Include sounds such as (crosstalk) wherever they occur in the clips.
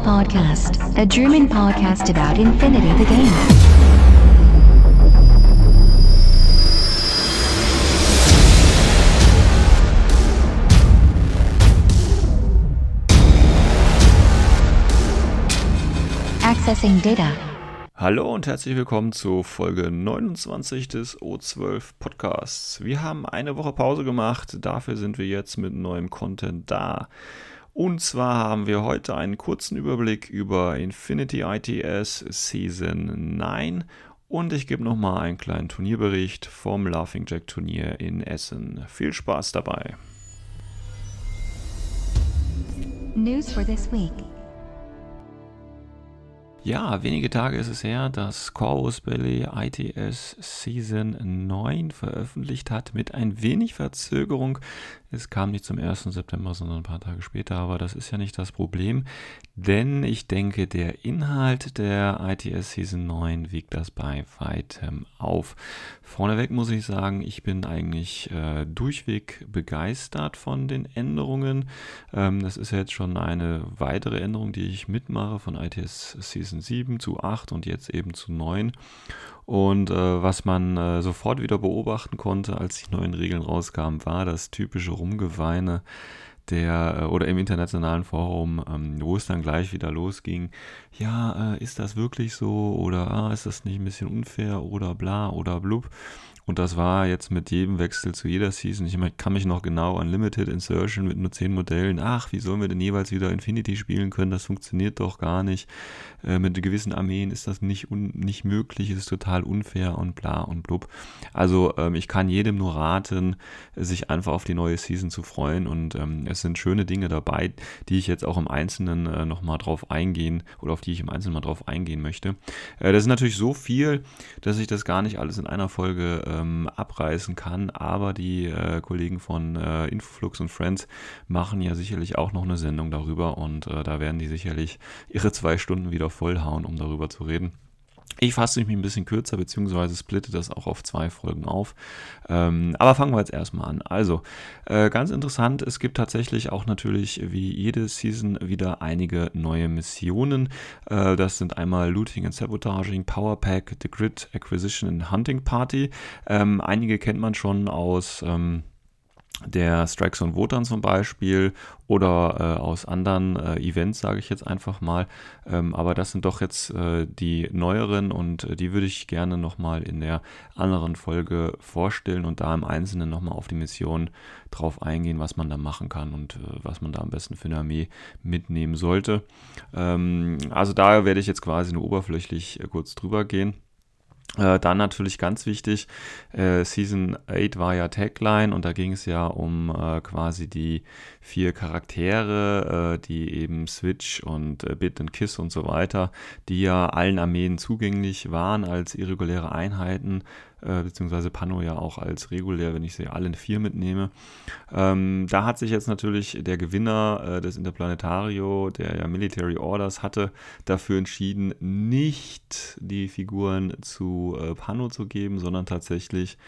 to the O12 Podcast, a German podcast about Infinity the Game. Accessing data. Hallo und herzlich willkommen zu Folge 29 des O12 Podcasts. Wir haben eine Woche Pause gemacht, dafür sind wir jetzt mit neuem Content da. Und zwar haben wir heute einen kurzen Überblick über Infinity ITS Season 9 und ich gebe nochmal einen kleinen Turnierbericht vom Laughing Jack Turnier in Essen. Viel Spaß dabei. News for this week. Ja, wenige Tage ist es her, dass Corvus Belly ITS Season 9 veröffentlicht hat mit ein wenig Verzögerung. Es kam nicht zum 1. September, sondern ein paar Tage später, aber das ist ja nicht das Problem, denn ich denke, der Inhalt der ITS Season 9 wiegt das bei weitem auf. Vorneweg muss ich sagen, ich bin eigentlich äh, durchweg begeistert von den Änderungen. Ähm, das ist jetzt schon eine weitere Änderung, die ich mitmache von ITS Season 7 zu 8 und jetzt eben zu 9. Und äh, was man äh, sofort wieder beobachten konnte, als die neuen Regeln rauskamen, war das typische Rumgeweine der äh, oder im internationalen Forum, ähm, wo es dann gleich wieder losging. Ja, äh, ist das wirklich so oder ah, ist das nicht ein bisschen unfair oder bla oder blub? Und das war jetzt mit jedem Wechsel zu jeder Season. Ich kann mich noch genau an Limited Insertion mit nur 10 Modellen. Ach, wie sollen wir denn jeweils wieder Infinity spielen können? Das funktioniert doch gar nicht. Äh, mit gewissen Armeen ist das nicht, nicht möglich. Es ist total unfair und bla und blub. Also ähm, ich kann jedem nur raten, sich einfach auf die neue Season zu freuen. Und ähm, es sind schöne Dinge dabei, die ich jetzt auch im Einzelnen äh, nochmal drauf eingehen oder auf die ich im Einzelnen mal drauf eingehen möchte. Äh, das ist natürlich so viel, dass ich das gar nicht alles in einer Folge äh, ähm, abreißen kann. Aber die äh, Kollegen von äh, Infoflux und Friends machen ja sicherlich auch noch eine Sendung darüber und äh, da werden die sicherlich ihre zwei Stunden wieder vollhauen, um darüber zu reden. Ich fasse mich ein bisschen kürzer, beziehungsweise splitte das auch auf zwei Folgen auf. Ähm, aber fangen wir jetzt erstmal an. Also, äh, ganz interessant, es gibt tatsächlich auch natürlich wie jede Season wieder einige neue Missionen. Äh, das sind einmal Looting and Sabotaging, Power Pack, The Grid, Acquisition and Hunting Party. Ähm, einige kennt man schon aus. Ähm, der Strikes und Wotan zum Beispiel oder äh, aus anderen äh, Events, sage ich jetzt einfach mal. Ähm, aber das sind doch jetzt äh, die neueren und äh, die würde ich gerne nochmal in der anderen Folge vorstellen und da im Einzelnen nochmal auf die Mission drauf eingehen, was man da machen kann und äh, was man da am besten für eine Armee mitnehmen sollte. Ähm, also da werde ich jetzt quasi nur oberflächlich äh, kurz drüber gehen. Äh, dann natürlich ganz wichtig, äh, Season 8 war ja Tagline und da ging es ja um äh, quasi die vier Charaktere, äh, die eben Switch und äh, Bit und Kiss und so weiter, die ja allen Armeen zugänglich waren als irreguläre Einheiten, äh, beziehungsweise Pano ja auch als regulär, wenn ich sie alle vier mitnehme. Ähm, da hat sich jetzt natürlich der Gewinner äh, des Interplanetario, der ja Military Orders hatte, dafür entschieden, nicht die Figuren zu äh, Pano zu geben, sondern tatsächlich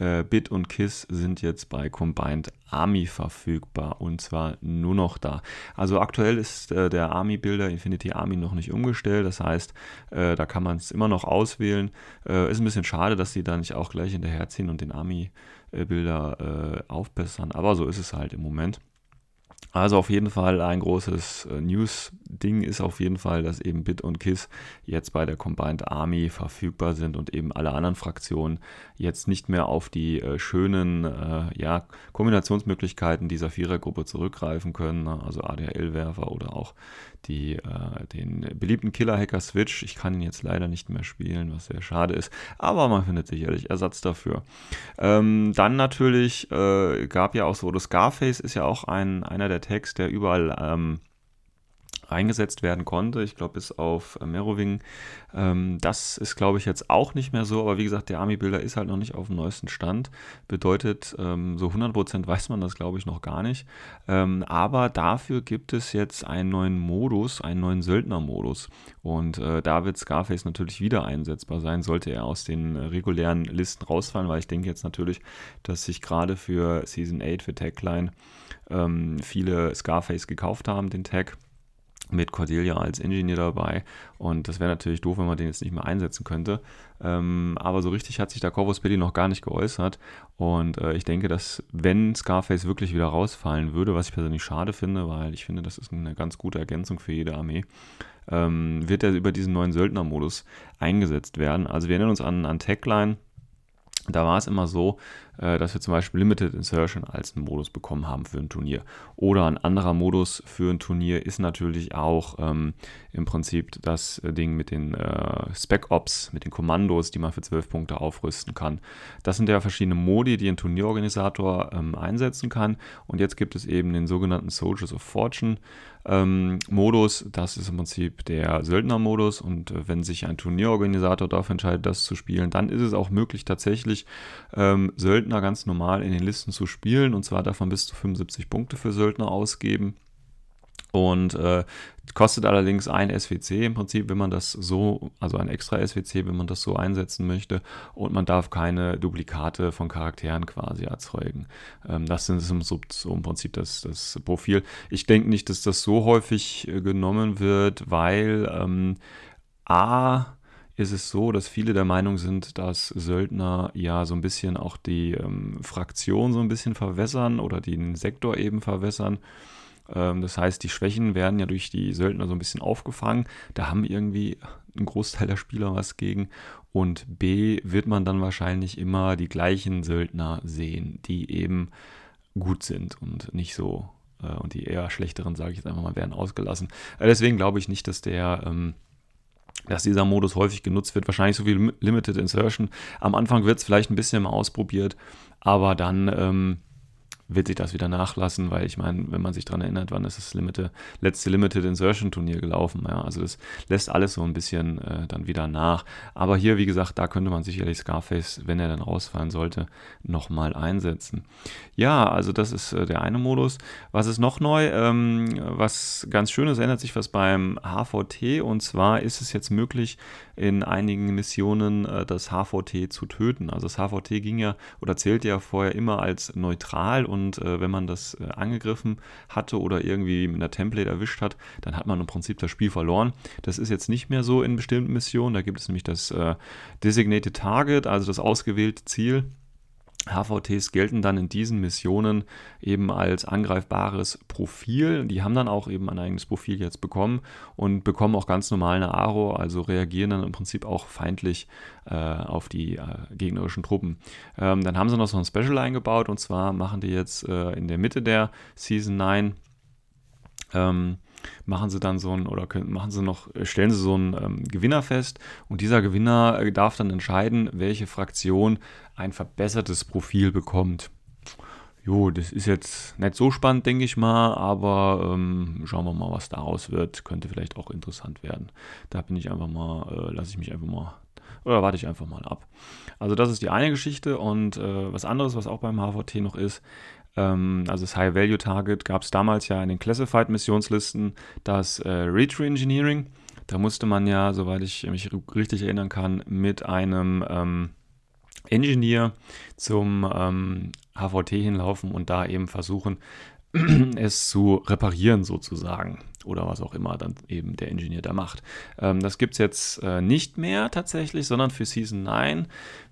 äh, Bit und KISS sind jetzt bei Combined Army verfügbar und zwar nur noch da. Also aktuell ist äh, der Army Builder Infinity Army noch nicht umgestellt, das heißt, äh, da kann man es immer noch auswählen. Äh, ist ein bisschen schade, dass sie da nicht auch gleich hinterherziehen und den Army Bilder äh, aufbessern, aber so ist es halt im Moment. Also auf jeden Fall ein großes äh, News-Ding ist auf jeden Fall, dass eben Bit und KISS jetzt bei der Combined Army verfügbar sind und eben alle anderen Fraktionen jetzt nicht mehr auf die äh, schönen äh, ja, Kombinationsmöglichkeiten dieser Vierergruppe zurückgreifen können, ne? also ADHL-Werfer oder auch die, äh, den beliebten Killer-Hacker Switch. Ich kann ihn jetzt leider nicht mehr spielen, was sehr schade ist, aber man findet sicherlich Ersatz dafür. Ähm, dann natürlich äh, gab ja auch so, das Scarface ist ja auch ein, einer der Tags, der überall ähm, eingesetzt werden konnte. Ich glaube, bis auf Merowing. Ähm, das ist, glaube ich, jetzt auch nicht mehr so. Aber wie gesagt, der Army-Builder ist halt noch nicht auf dem neuesten Stand. Bedeutet, ähm, so 100% weiß man das, glaube ich, noch gar nicht. Ähm, aber dafür gibt es jetzt einen neuen Modus, einen neuen Söldner-Modus. Und äh, da wird Scarface natürlich wieder einsetzbar sein, sollte er aus den äh, regulären Listen rausfallen, weil ich denke jetzt natürlich, dass sich gerade für Season 8, für Tagline, ähm, viele Scarface gekauft haben, den Tag mit Cordelia als Ingenieur dabei. Und das wäre natürlich doof, wenn man den jetzt nicht mehr einsetzen könnte. Ähm, aber so richtig hat sich da Corvus Belli noch gar nicht geäußert. Und äh, ich denke, dass wenn Scarface wirklich wieder rausfallen würde, was ich persönlich schade finde, weil ich finde, das ist eine ganz gute Ergänzung für jede Armee, ähm, wird er über diesen neuen Söldnermodus eingesetzt werden. Also wir erinnern uns an, an Techline da war es immer so, äh, dass wir zum Beispiel Limited Insertion als einen Modus bekommen haben für ein Turnier. Oder ein anderer Modus für ein Turnier ist natürlich auch ähm, im Prinzip das Ding mit den äh, Spec Ops, mit den Kommandos, die man für 12 Punkte aufrüsten kann. Das sind ja verschiedene Modi, die ein Turnierorganisator ähm, einsetzen kann. Und jetzt gibt es eben den sogenannten Soldiers of Fortune ähm, Modus. Das ist im Prinzip der Söldnermodus. Und äh, wenn sich ein Turnierorganisator dafür entscheidet, das zu spielen, dann ist es auch möglich, tatsächlich ähm, Söldner ganz normal in den Listen zu spielen. Und zwar man bis zu 75 Punkte für Söldner ausgeben. Und äh, kostet allerdings ein SWC im Prinzip, wenn man das so, also ein extra SWC, wenn man das so einsetzen möchte. Und man darf keine Duplikate von Charakteren quasi erzeugen. Ähm, das ist im, so im Prinzip das, das Profil. Ich denke nicht, dass das so häufig äh, genommen wird, weil ähm, A ist es so, dass viele der Meinung sind, dass Söldner ja so ein bisschen auch die ähm, Fraktion so ein bisschen verwässern oder den Sektor eben verwässern. Ähm, das heißt, die Schwächen werden ja durch die Söldner so ein bisschen aufgefangen. Da haben irgendwie ein Großteil der Spieler was gegen. Und B wird man dann wahrscheinlich immer die gleichen Söldner sehen, die eben gut sind und nicht so. Äh, und die eher schlechteren, sage ich jetzt einfach mal, werden ausgelassen. Äh, deswegen glaube ich nicht, dass der. Ähm, dass dieser Modus häufig genutzt wird. Wahrscheinlich so wie Limited Insertion. Am Anfang wird es vielleicht ein bisschen mal ausprobiert, aber dann ähm, wird sich das wieder nachlassen, weil ich meine, wenn man sich daran erinnert, wann ist das Limited, letzte Limited Insertion Turnier gelaufen, ja, also das lässt alles so ein bisschen äh, dann wieder nach. Aber hier, wie gesagt, da könnte man sicherlich Scarface, wenn er dann rausfallen sollte, nochmal einsetzen. Ja, also das ist äh, der eine Modus. Was ist noch neu? Ähm, was ganz schön ist, ändert sich was beim HVT und zwar ist es jetzt möglich, in einigen Missionen äh, das HVT zu töten. Also das HVT ging ja oder zählt ja vorher immer als neutral und äh, wenn man das äh, angegriffen hatte oder irgendwie mit einer Template erwischt hat, dann hat man im Prinzip das Spiel verloren. Das ist jetzt nicht mehr so in bestimmten Missionen. Da gibt es nämlich das äh, Designated Target, also das ausgewählte Ziel. HVTs gelten dann in diesen Missionen eben als angreifbares Profil. Die haben dann auch eben ein eigenes Profil jetzt bekommen und bekommen auch ganz normal eine Aro, also reagieren dann im Prinzip auch feindlich äh, auf die äh, gegnerischen Truppen. Ähm, dann haben sie noch so ein Special eingebaut und zwar machen die jetzt äh, in der Mitte der Season 9 ähm, machen sie dann so ein oder können, machen sie noch, stellen sie so einen ähm, Gewinner fest und dieser Gewinner äh, darf dann entscheiden, welche Fraktion ein verbessertes Profil bekommt. Jo, das ist jetzt nicht so spannend, denke ich mal, aber ähm, schauen wir mal, was daraus wird. Könnte vielleicht auch interessant werden. Da bin ich einfach mal, äh, lasse ich mich einfach mal, oder warte ich einfach mal ab. Also das ist die eine Geschichte und äh, was anderes, was auch beim HVT noch ist, ähm, also das High Value Target, gab es damals ja in den Classified Missionslisten das äh, Retro Engineering. Da musste man ja, soweit ich mich richtig erinnern kann, mit einem ähm, Engineer zum ähm, HVT hinlaufen und da eben versuchen, (clears throat) es zu reparieren sozusagen oder was auch immer dann eben der Ingenieur da macht. Ähm, das gibt es jetzt äh, nicht mehr tatsächlich, sondern für Season 9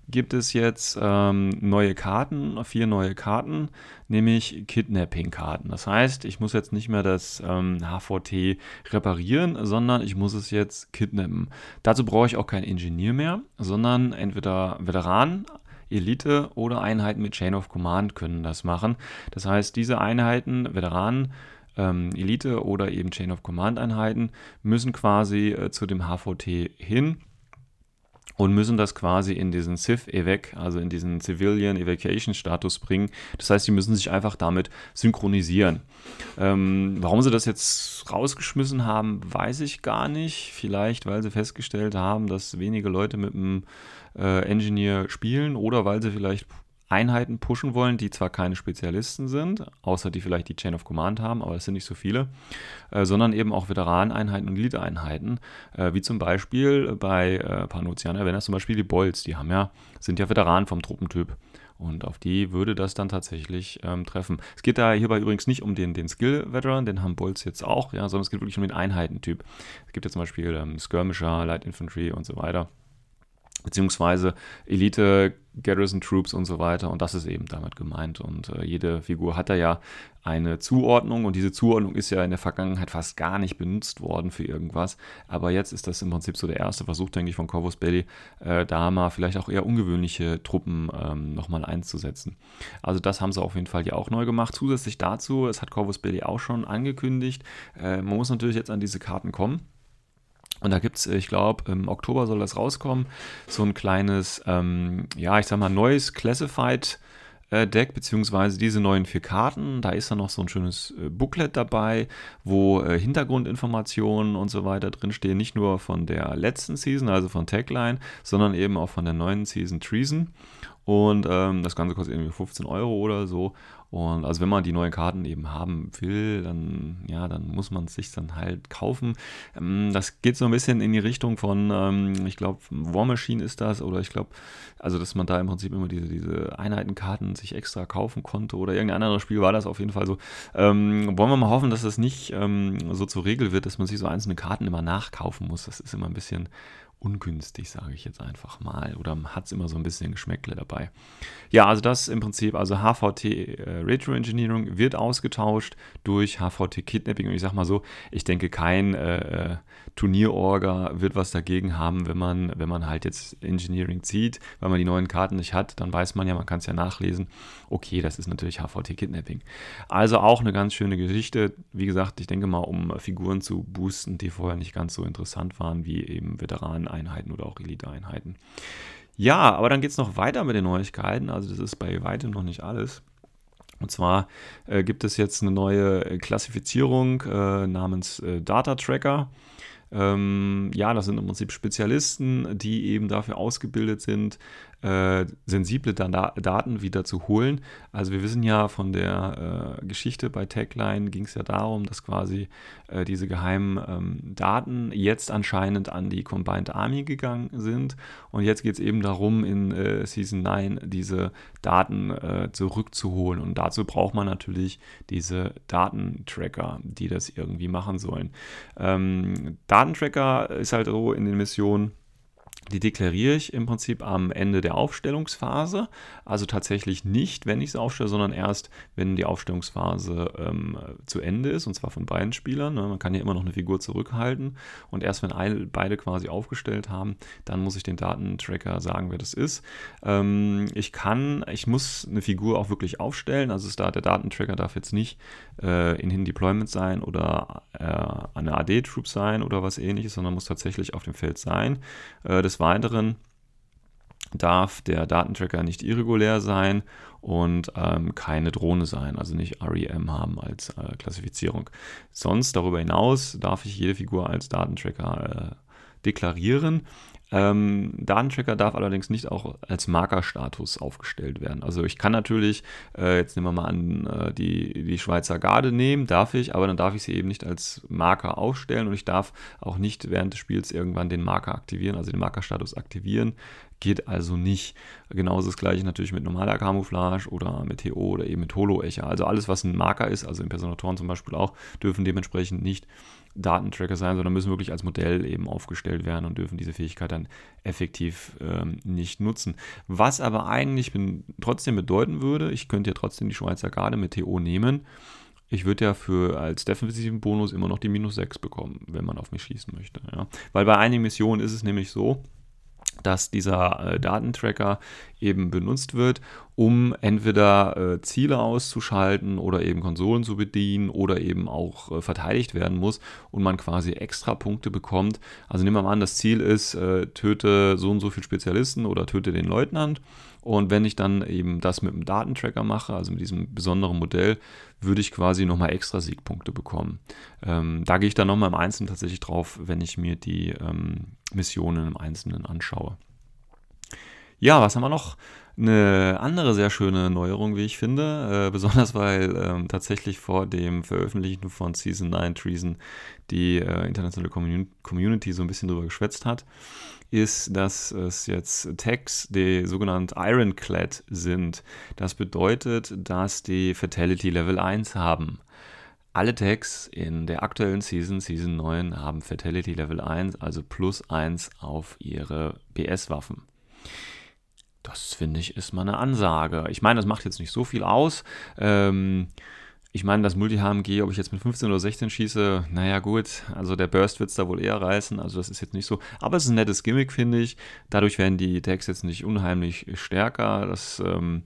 gibt es jetzt ähm, neue Karten, vier neue Karten, nämlich Kidnapping-Karten. Das heißt, ich muss jetzt nicht mehr das ähm, HVT reparieren, sondern ich muss es jetzt kidnappen. Dazu brauche ich auch keinen Ingenieur mehr, sondern entweder Veteranen, Elite oder Einheiten mit Chain of Command können das machen. Das heißt, diese Einheiten, Veteranen, ähm, Elite oder eben Chain of Command Einheiten müssen quasi äh, zu dem HVT hin und müssen das quasi in diesen Civ Evac, also in diesen Civilian Evacuation Status bringen. Das heißt, sie müssen sich einfach damit synchronisieren. Ähm, warum sie das jetzt rausgeschmissen haben, weiß ich gar nicht. Vielleicht, weil sie festgestellt haben, dass wenige Leute mit dem äh, Engineer spielen oder weil sie vielleicht Einheiten pushen wollen, die zwar keine Spezialisten sind, außer die vielleicht die Chain of Command haben, aber es sind nicht so viele, äh, sondern eben auch Veteraneneinheiten und Elite-Einheiten, äh, wie zum Beispiel bei äh, Panozianer, wenn das zum Beispiel die Bolts, die haben ja, sind ja Veteranen vom Truppentyp. Und auf die würde das dann tatsächlich ähm, treffen. Es geht da hierbei übrigens nicht um den, den Skill-Veteran, den haben Bolts jetzt auch, ja, sondern es geht wirklich um den Einheitentyp. Es gibt ja zum Beispiel ähm, Skirmisher, Light Infantry und so weiter beziehungsweise Elite, Garrison Troops und so weiter. Und das ist eben damit gemeint. Und äh, jede Figur hat da ja eine Zuordnung und diese Zuordnung ist ja in der Vergangenheit fast gar nicht benutzt worden für irgendwas. Aber jetzt ist das im Prinzip so der erste Versuch, denke ich, von Corvus Belli, äh, da mal vielleicht auch eher ungewöhnliche Truppen ähm, nochmal einzusetzen. Also das haben sie auf jeden Fall ja auch neu gemacht. Zusätzlich dazu, es hat Corvus Belli auch schon angekündigt, äh, man muss natürlich jetzt an diese Karten kommen. Und da gibt es, ich glaube, im Oktober soll das rauskommen, so ein kleines, ähm, ja, ich sag mal, neues Classified äh, Deck, beziehungsweise diese neuen vier Karten. Da ist dann noch so ein schönes äh, Booklet dabei, wo äh, Hintergrundinformationen und so weiter drinstehen. Nicht nur von der letzten Season, also von Tagline, sondern eben auch von der neuen Season Treason. Und ähm, das Ganze kostet irgendwie 15 Euro oder so. Und also wenn man die neuen Karten eben haben will, dann, ja, dann muss man es sich dann halt kaufen. Ähm, das geht so ein bisschen in die Richtung von, ähm, ich glaube, War Machine ist das, oder ich glaube, also dass man da im Prinzip immer diese, diese Einheitenkarten sich extra kaufen konnte oder irgendein anderes Spiel war das auf jeden Fall so. Ähm, wollen wir mal hoffen, dass das nicht ähm, so zur Regel wird, dass man sich so einzelne Karten immer nachkaufen muss. Das ist immer ein bisschen ungünstig, sage ich jetzt einfach mal. Oder hat es immer so ein bisschen Geschmäckle dabei. Ja, also das im Prinzip, also HVT äh, Retro Engineering wird ausgetauscht durch HVT Kidnapping. Und ich sage mal so, ich denke, kein äh, äh, Turnierorga wird was dagegen haben, wenn man, wenn man halt jetzt Engineering zieht, weil man die neuen Karten nicht hat, dann weiß man ja, man kann es ja nachlesen. Okay, das ist natürlich HVT Kidnapping. Also auch eine ganz schöne Geschichte. Wie gesagt, ich denke mal, um Figuren zu boosten, die vorher nicht ganz so interessant waren, wie eben Veteraneneinheiten oder auch Elite-Einheiten. Ja, aber dann geht es noch weiter mit den Neuigkeiten. Also das ist bei weitem noch nicht alles. Und zwar äh, gibt es jetzt eine neue Klassifizierung äh, namens äh, Data Tracker. Ähm, ja, das sind im Prinzip Spezialisten, die eben dafür ausgebildet sind, äh, sensible da Daten wieder zu holen. Also wir wissen ja von der äh, Geschichte bei Tagline ging es ja darum, dass quasi äh, diese geheimen ähm, Daten jetzt anscheinend an die Combined Army gegangen sind. Und jetzt geht es eben darum, in äh, Season 9 diese Daten äh, zurückzuholen. Und dazu braucht man natürlich diese Datentracker, die das irgendwie machen sollen. Ähm, Datentracker ist halt so in den Missionen, die deklariere ich im Prinzip am Ende der Aufstellungsphase. Also tatsächlich nicht, wenn ich sie aufstelle, sondern erst, wenn die Aufstellungsphase ähm, zu Ende ist, und zwar von beiden Spielern. Ne? Man kann ja immer noch eine Figur zurückhalten. Und erst wenn eine, beide quasi aufgestellt haben, dann muss ich den Datentracker sagen, wer das ist. Ähm, ich kann, ich muss eine Figur auch wirklich aufstellen. Also da, der Datentracker darf jetzt nicht äh, in Hidden Deployment sein oder äh, eine AD-Troop sein oder was ähnliches, sondern muss tatsächlich auf dem Feld sein. Äh, des Weiteren darf der Datentracker nicht irregulär sein und ähm, keine Drohne sein, also nicht REM haben als äh, Klassifizierung. Sonst darüber hinaus darf ich jede Figur als Datentracker äh, deklarieren. Ähm, Datentracker darf allerdings nicht auch als Markerstatus aufgestellt werden. Also ich kann natürlich, äh, jetzt nehmen wir mal an, äh, die, die Schweizer Garde nehmen, darf ich, aber dann darf ich sie eben nicht als Marker aufstellen und ich darf auch nicht während des Spiels irgendwann den Marker aktivieren, also den Markerstatus aktivieren. Geht also nicht. Genauso das gleiche natürlich mit normaler Camouflage oder mit TO oder eben mit Holo-Echer. Also alles, was ein Marker ist, also Impersonatoren zum Beispiel auch, dürfen dementsprechend nicht Datentracker sein, sondern müssen wirklich als Modell eben aufgestellt werden und dürfen diese Fähigkeit dann effektiv ähm, nicht nutzen. Was aber eigentlich trotzdem bedeuten würde, ich könnte ja trotzdem die Schweizer Garde mit TO nehmen. Ich würde ja für als defensiven Bonus immer noch die minus 6 bekommen, wenn man auf mich schießen möchte. Ja. Weil bei einigen Missionen ist es nämlich so, dass dieser äh, Datentracker eben benutzt wird, um entweder äh, Ziele auszuschalten oder eben Konsolen zu bedienen oder eben auch äh, verteidigt werden muss und man quasi extra Punkte bekommt. Also nehmen wir mal an, das Ziel ist, äh, töte so und so viele Spezialisten oder töte den Leutnant und wenn ich dann eben das mit dem Datentracker mache, also mit diesem besonderen Modell, würde ich quasi nochmal extra Siegpunkte bekommen. Ähm, da gehe ich dann nochmal im Einzelnen tatsächlich drauf, wenn ich mir die ähm, Missionen im Einzelnen anschaue. Ja, was haben wir noch? Eine andere sehr schöne Neuerung, wie ich finde, äh, besonders weil ähm, tatsächlich vor dem Veröffentlichen von Season 9 Treason die äh, internationale Commun Community so ein bisschen drüber geschwätzt hat, ist, dass es jetzt Tags, die sogenannt Ironclad sind. Das bedeutet, dass die Fatality Level 1 haben. Alle Tags in der aktuellen Season, Season 9, haben Fatality Level 1, also plus 1 auf ihre BS-Waffen. Das finde ich ist mal eine Ansage. Ich meine, das macht jetzt nicht so viel aus. Ähm, ich meine, das Multi-HMG, ob ich jetzt mit 15 oder 16 schieße, naja gut, also der Burst wird es da wohl eher reißen, also das ist jetzt nicht so. Aber es ist ein nettes Gimmick, finde ich. Dadurch werden die Tags jetzt nicht unheimlich stärker, das ähm,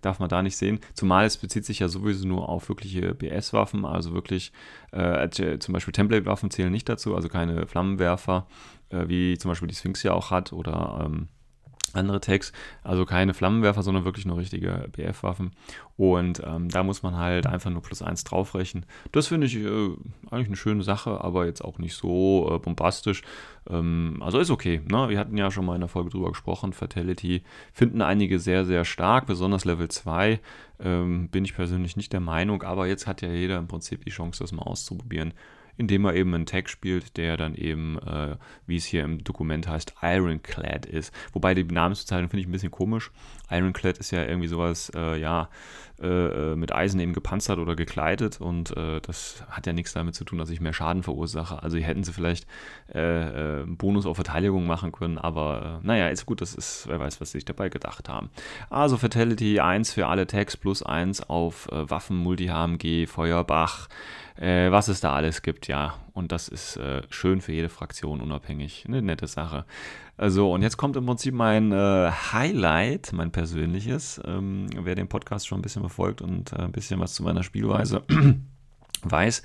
darf man da nicht sehen. Zumal es bezieht sich ja sowieso nur auf wirkliche BS-Waffen, also wirklich, äh, zum Beispiel Template-Waffen zählen nicht dazu, also keine Flammenwerfer, äh, wie zum Beispiel die Sphinx ja auch hat oder... Ähm, andere Tags, also keine Flammenwerfer, sondern wirklich nur richtige BF-Waffen. Und ähm, da muss man halt einfach nur plus eins draufrechnen. Das finde ich äh, eigentlich eine schöne Sache, aber jetzt auch nicht so äh, bombastisch. Ähm, also ist okay. Ne? Wir hatten ja schon mal in der Folge drüber gesprochen. Fatality finden einige sehr, sehr stark, besonders Level 2. Ähm, bin ich persönlich nicht der Meinung, aber jetzt hat ja jeder im Prinzip die Chance, das mal auszuprobieren indem er eben einen Tag spielt, der dann eben, äh, wie es hier im Dokument heißt, Ironclad ist. Wobei die Namensbezeichnung finde ich ein bisschen komisch. Ironclad ist ja irgendwie sowas, äh, ja, äh, äh, mit Eisen eben gepanzert oder gekleidet und äh, das hat ja nichts damit zu tun, dass ich mehr Schaden verursache. Also hier hätten sie vielleicht äh, einen Bonus auf Verteidigung machen können, aber naja, ist gut, das ist, wer weiß, was sie sich dabei gedacht haben. Also Fatality 1 für alle Tags plus 1 auf Waffen, Multi-HMG, Feuerbach, äh, was es da alles gibt, ja. Und das ist äh, schön für jede Fraktion unabhängig. Eine nette Sache. Also, und jetzt kommt im Prinzip mein äh, Highlight, mein persönliches. Ähm, wer den Podcast schon ein bisschen verfolgt und äh, ein bisschen was zu meiner Spielweise (clears throat) weiß,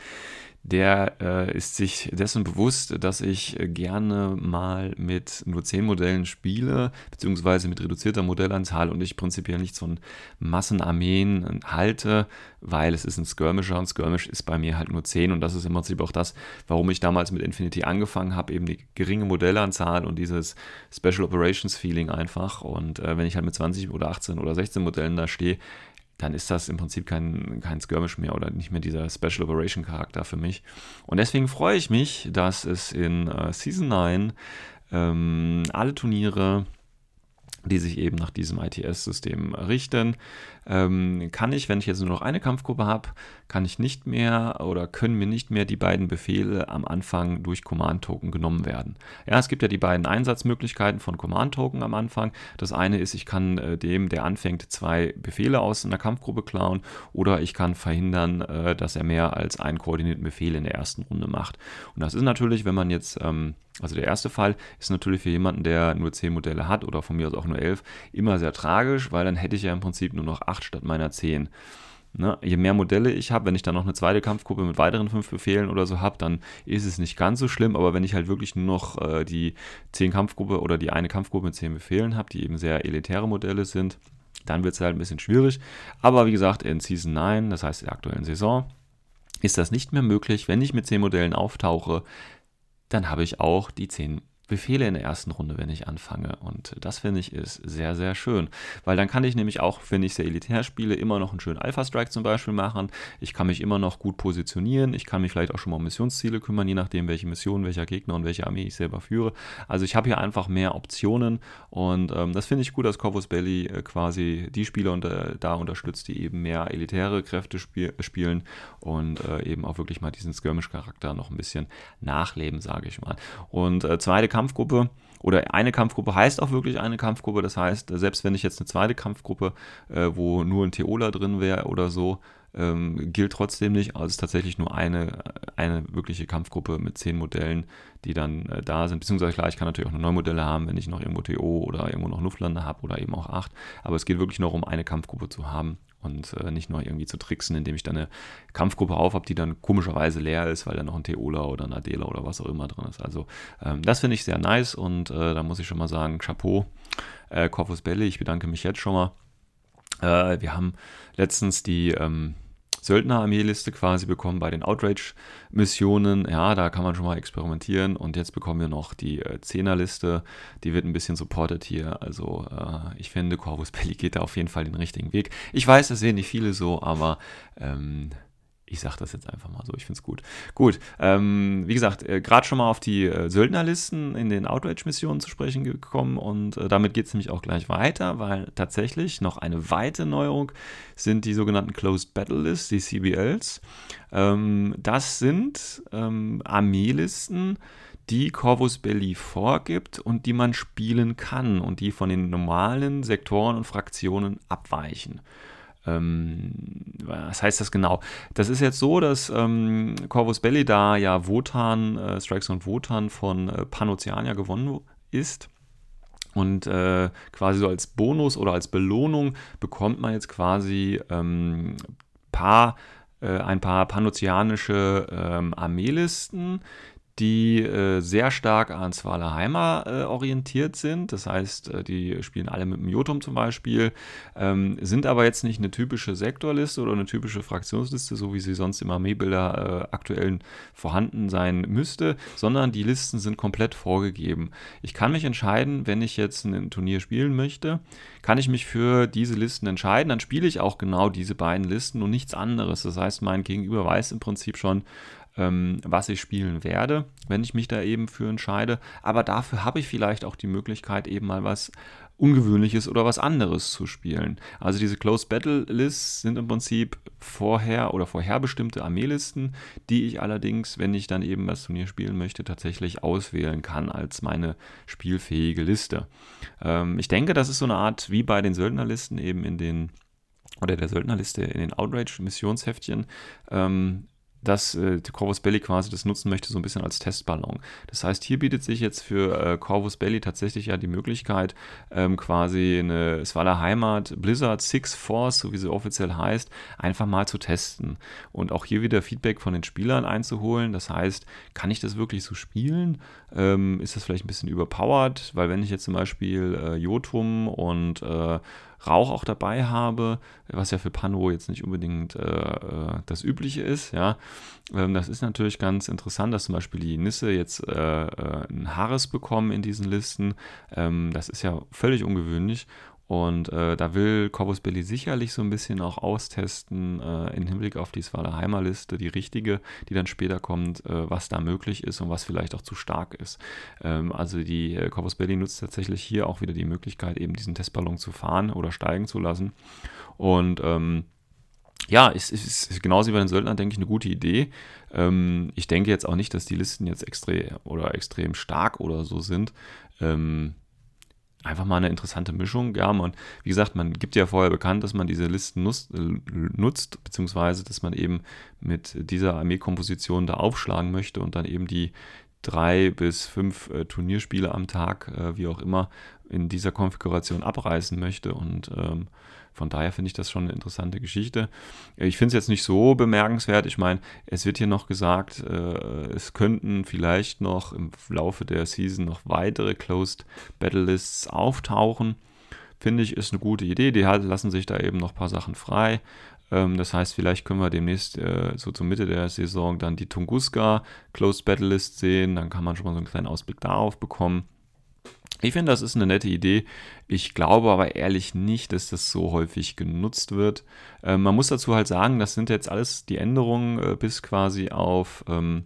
der äh, ist sich dessen bewusst, dass ich gerne mal mit nur 10 Modellen spiele, beziehungsweise mit reduzierter Modellanzahl und ich prinzipiell nicht so ein Massenarmeen halte, weil es ist ein Skirmisher und Skirmish ist bei mir halt nur 10 und das ist im Prinzip auch das, warum ich damals mit Infinity angefangen habe, eben die geringe Modellanzahl und dieses Special Operations Feeling einfach. Und äh, wenn ich halt mit 20 oder 18 oder 16 Modellen da stehe, dann ist das im Prinzip kein, kein Skirmish mehr oder nicht mehr dieser Special Operation Charakter für mich. Und deswegen freue ich mich, dass es in äh, Season 9 ähm, alle Turniere die sich eben nach diesem ITS-System richten, ähm, kann ich, wenn ich jetzt nur noch eine Kampfgruppe habe, kann ich nicht mehr oder können mir nicht mehr die beiden Befehle am Anfang durch Command-Token genommen werden. Ja, es gibt ja die beiden Einsatzmöglichkeiten von Command-Token am Anfang. Das eine ist, ich kann äh, dem, der anfängt, zwei Befehle aus einer Kampfgruppe klauen oder ich kann verhindern, äh, dass er mehr als einen koordinierten Befehl in der ersten Runde macht. Und das ist natürlich, wenn man jetzt ähm, also der erste Fall ist natürlich für jemanden, der nur 10 Modelle hat oder von mir aus auch nur 11, immer sehr tragisch, weil dann hätte ich ja im Prinzip nur noch 8 statt meiner 10. Ne? Je mehr Modelle ich habe, wenn ich dann noch eine zweite Kampfgruppe mit weiteren 5 Befehlen oder so habe, dann ist es nicht ganz so schlimm, aber wenn ich halt wirklich nur noch äh, die 10 Kampfgruppe oder die eine Kampfgruppe mit 10 Befehlen habe, die eben sehr elitäre Modelle sind, dann wird es halt ein bisschen schwierig. Aber wie gesagt, in Season 9, das heißt der aktuellen Saison, ist das nicht mehr möglich, wenn ich mit 10 Modellen auftauche, dann habe ich auch die 10 Befehle in der ersten Runde, wenn ich anfange. Und das finde ich ist sehr, sehr schön. Weil dann kann ich nämlich auch, wenn ich sehr elitär spiele, immer noch einen schönen Alpha-Strike zum Beispiel machen. Ich kann mich immer noch gut positionieren. Ich kann mich vielleicht auch schon mal um Missionsziele kümmern, je nachdem, welche Mission, welcher Gegner und welche Armee ich selber führe. Also ich habe hier einfach mehr Optionen und ähm, das finde ich gut, dass Corvus Belly äh, quasi die Spieler unter, da unterstützt, die eben mehr elitäre Kräfte spiel, spielen und äh, eben auch wirklich mal diesen Skirmish-Charakter noch ein bisschen nachleben, sage ich mal. Und äh, zweite Kampfgruppe oder eine Kampfgruppe heißt auch wirklich eine Kampfgruppe. Das heißt, selbst wenn ich jetzt eine zweite Kampfgruppe, äh, wo nur ein Theola drin wäre oder so, ähm, gilt trotzdem nicht. Also es ist tatsächlich nur eine, eine wirkliche Kampfgruppe mit zehn Modellen, die dann äh, da sind. Beziehungsweise klar, ich kann natürlich auch noch neun Modelle haben, wenn ich noch irgendwo TO oder irgendwo noch Luftlande habe oder eben auch acht. Aber es geht wirklich nur um eine Kampfgruppe zu haben und äh, nicht nur irgendwie zu tricksen, indem ich dann eine Kampfgruppe auf habe, die dann komischerweise leer ist, weil da noch ein Teola oder ein Adela oder was auch immer drin ist. Also ähm, das finde ich sehr nice und äh, da muss ich schon mal sagen, Chapeau, äh, Corvus Belli, ich bedanke mich jetzt schon mal. Äh, wir haben letztens die ähm, Söldner-Armeeliste quasi bekommen bei den Outrage-Missionen. Ja, da kann man schon mal experimentieren. Und jetzt bekommen wir noch die äh, Zehner-Liste. Die wird ein bisschen supported hier. Also äh, ich finde, Corvus Belli geht da auf jeden Fall den richtigen Weg. Ich weiß, das sehen nicht viele so, aber ähm, ich sage das jetzt einfach mal so, ich finde es gut. Gut, ähm, wie gesagt, äh, gerade schon mal auf die äh, Söldnerlisten in den Outrage-Missionen zu sprechen gekommen und äh, damit geht es nämlich auch gleich weiter, weil tatsächlich noch eine weitere Neuerung sind die sogenannten Closed Battle Lists, die CBLs. Ähm, das sind ähm, Armeelisten, die Corvus Belli vorgibt und die man spielen kann und die von den normalen Sektoren und Fraktionen abweichen. Ähm, was heißt das genau? Das ist jetzt so, dass ähm, Corvus Belli da ja Wotan, äh, Strikes und Wotan von äh, Panoceania gewonnen ist. Und äh, quasi so als Bonus oder als Belohnung bekommt man jetzt quasi ähm, paar, äh, ein paar panoceanische ähm, Armeelisten, die äh, sehr stark an Svalaheimer äh, orientiert sind. Das heißt, äh, die spielen alle mit dem Jotum zum Beispiel, ähm, sind aber jetzt nicht eine typische Sektorliste oder eine typische Fraktionsliste, so wie sie sonst im Armeebilder äh, aktuell vorhanden sein müsste, sondern die Listen sind komplett vorgegeben. Ich kann mich entscheiden, wenn ich jetzt ein Turnier spielen möchte, kann ich mich für diese Listen entscheiden, dann spiele ich auch genau diese beiden Listen und nichts anderes. Das heißt, mein Gegenüber weiß im Prinzip schon, ähm, was ich spielen werde, wenn ich mich da eben für entscheide. Aber dafür habe ich vielleicht auch die Möglichkeit, eben mal was Ungewöhnliches oder was anderes zu spielen. Also diese Closed Battle Lists sind im Prinzip vorher oder vorherbestimmte Armeelisten, die ich allerdings, wenn ich dann eben das Turnier spielen möchte, tatsächlich auswählen kann als meine spielfähige Liste. Ähm, ich denke, das ist so eine Art wie bei den Söldnerlisten eben in den oder der Söldnerliste in den Outrage-Missionsheftchen. Ähm, dass äh, Corvus Belli quasi das nutzen möchte, so ein bisschen als Testballon. Das heißt, hier bietet sich jetzt für äh, Corvus Belli tatsächlich ja die Möglichkeit, ähm, quasi eine, der Heimat Blizzard Six Force, so wie sie offiziell heißt, einfach mal zu testen und auch hier wieder Feedback von den Spielern einzuholen. Das heißt, kann ich das wirklich so spielen? Ähm, ist das vielleicht ein bisschen überpowered? Weil wenn ich jetzt zum Beispiel äh, Jotum und äh, Rauch auch dabei habe, was ja für Pano jetzt nicht unbedingt äh, äh, das Übliche ist. Ja, ähm, das ist natürlich ganz interessant, dass zum Beispiel die Nisse jetzt äh, äh ein Haares bekommen in diesen Listen. Ähm, das ist ja völlig ungewöhnlich und äh, da will Corvus Belli sicherlich so ein bisschen auch austesten äh, im Hinblick auf die Svalaheimer Liste, die richtige, die dann später kommt, äh, was da möglich ist und was vielleicht auch zu stark ist. Ähm, also die äh, Corvus Belli nutzt tatsächlich hier auch wieder die Möglichkeit, eben diesen Testballon zu fahren oder steigen zu lassen. Und ähm, ja, es ist, ist, genauso wie bei den Söldnern, denke ich, eine gute Idee. Ähm, ich denke jetzt auch nicht, dass die Listen jetzt extrem oder extrem stark oder so sind. Ähm, einfach mal eine interessante Mischung. Ja, man, wie gesagt, man gibt ja vorher bekannt, dass man diese Listen nutzt, äh, nutzt beziehungsweise dass man eben mit dieser Armeekomposition da aufschlagen möchte und dann eben die drei bis fünf äh, Turnierspiele am Tag, äh, wie auch immer, in dieser Konfiguration abreißen möchte. Und ähm, von daher finde ich das schon eine interessante Geschichte. Ich finde es jetzt nicht so bemerkenswert. Ich meine, es wird hier noch gesagt, äh, es könnten vielleicht noch im Laufe der Season noch weitere Closed Battle Lists auftauchen. Finde ich, ist eine gute Idee. Die lassen sich da eben noch ein paar Sachen frei. Ähm, das heißt, vielleicht können wir demnächst äh, so zur Mitte der Saison dann die Tunguska Closed Battle List sehen. Dann kann man schon mal so einen kleinen Ausblick darauf bekommen. Ich finde, das ist eine nette Idee. Ich glaube aber ehrlich nicht, dass das so häufig genutzt wird. Ähm, man muss dazu halt sagen, das sind jetzt alles die Änderungen äh, bis quasi auf ähm,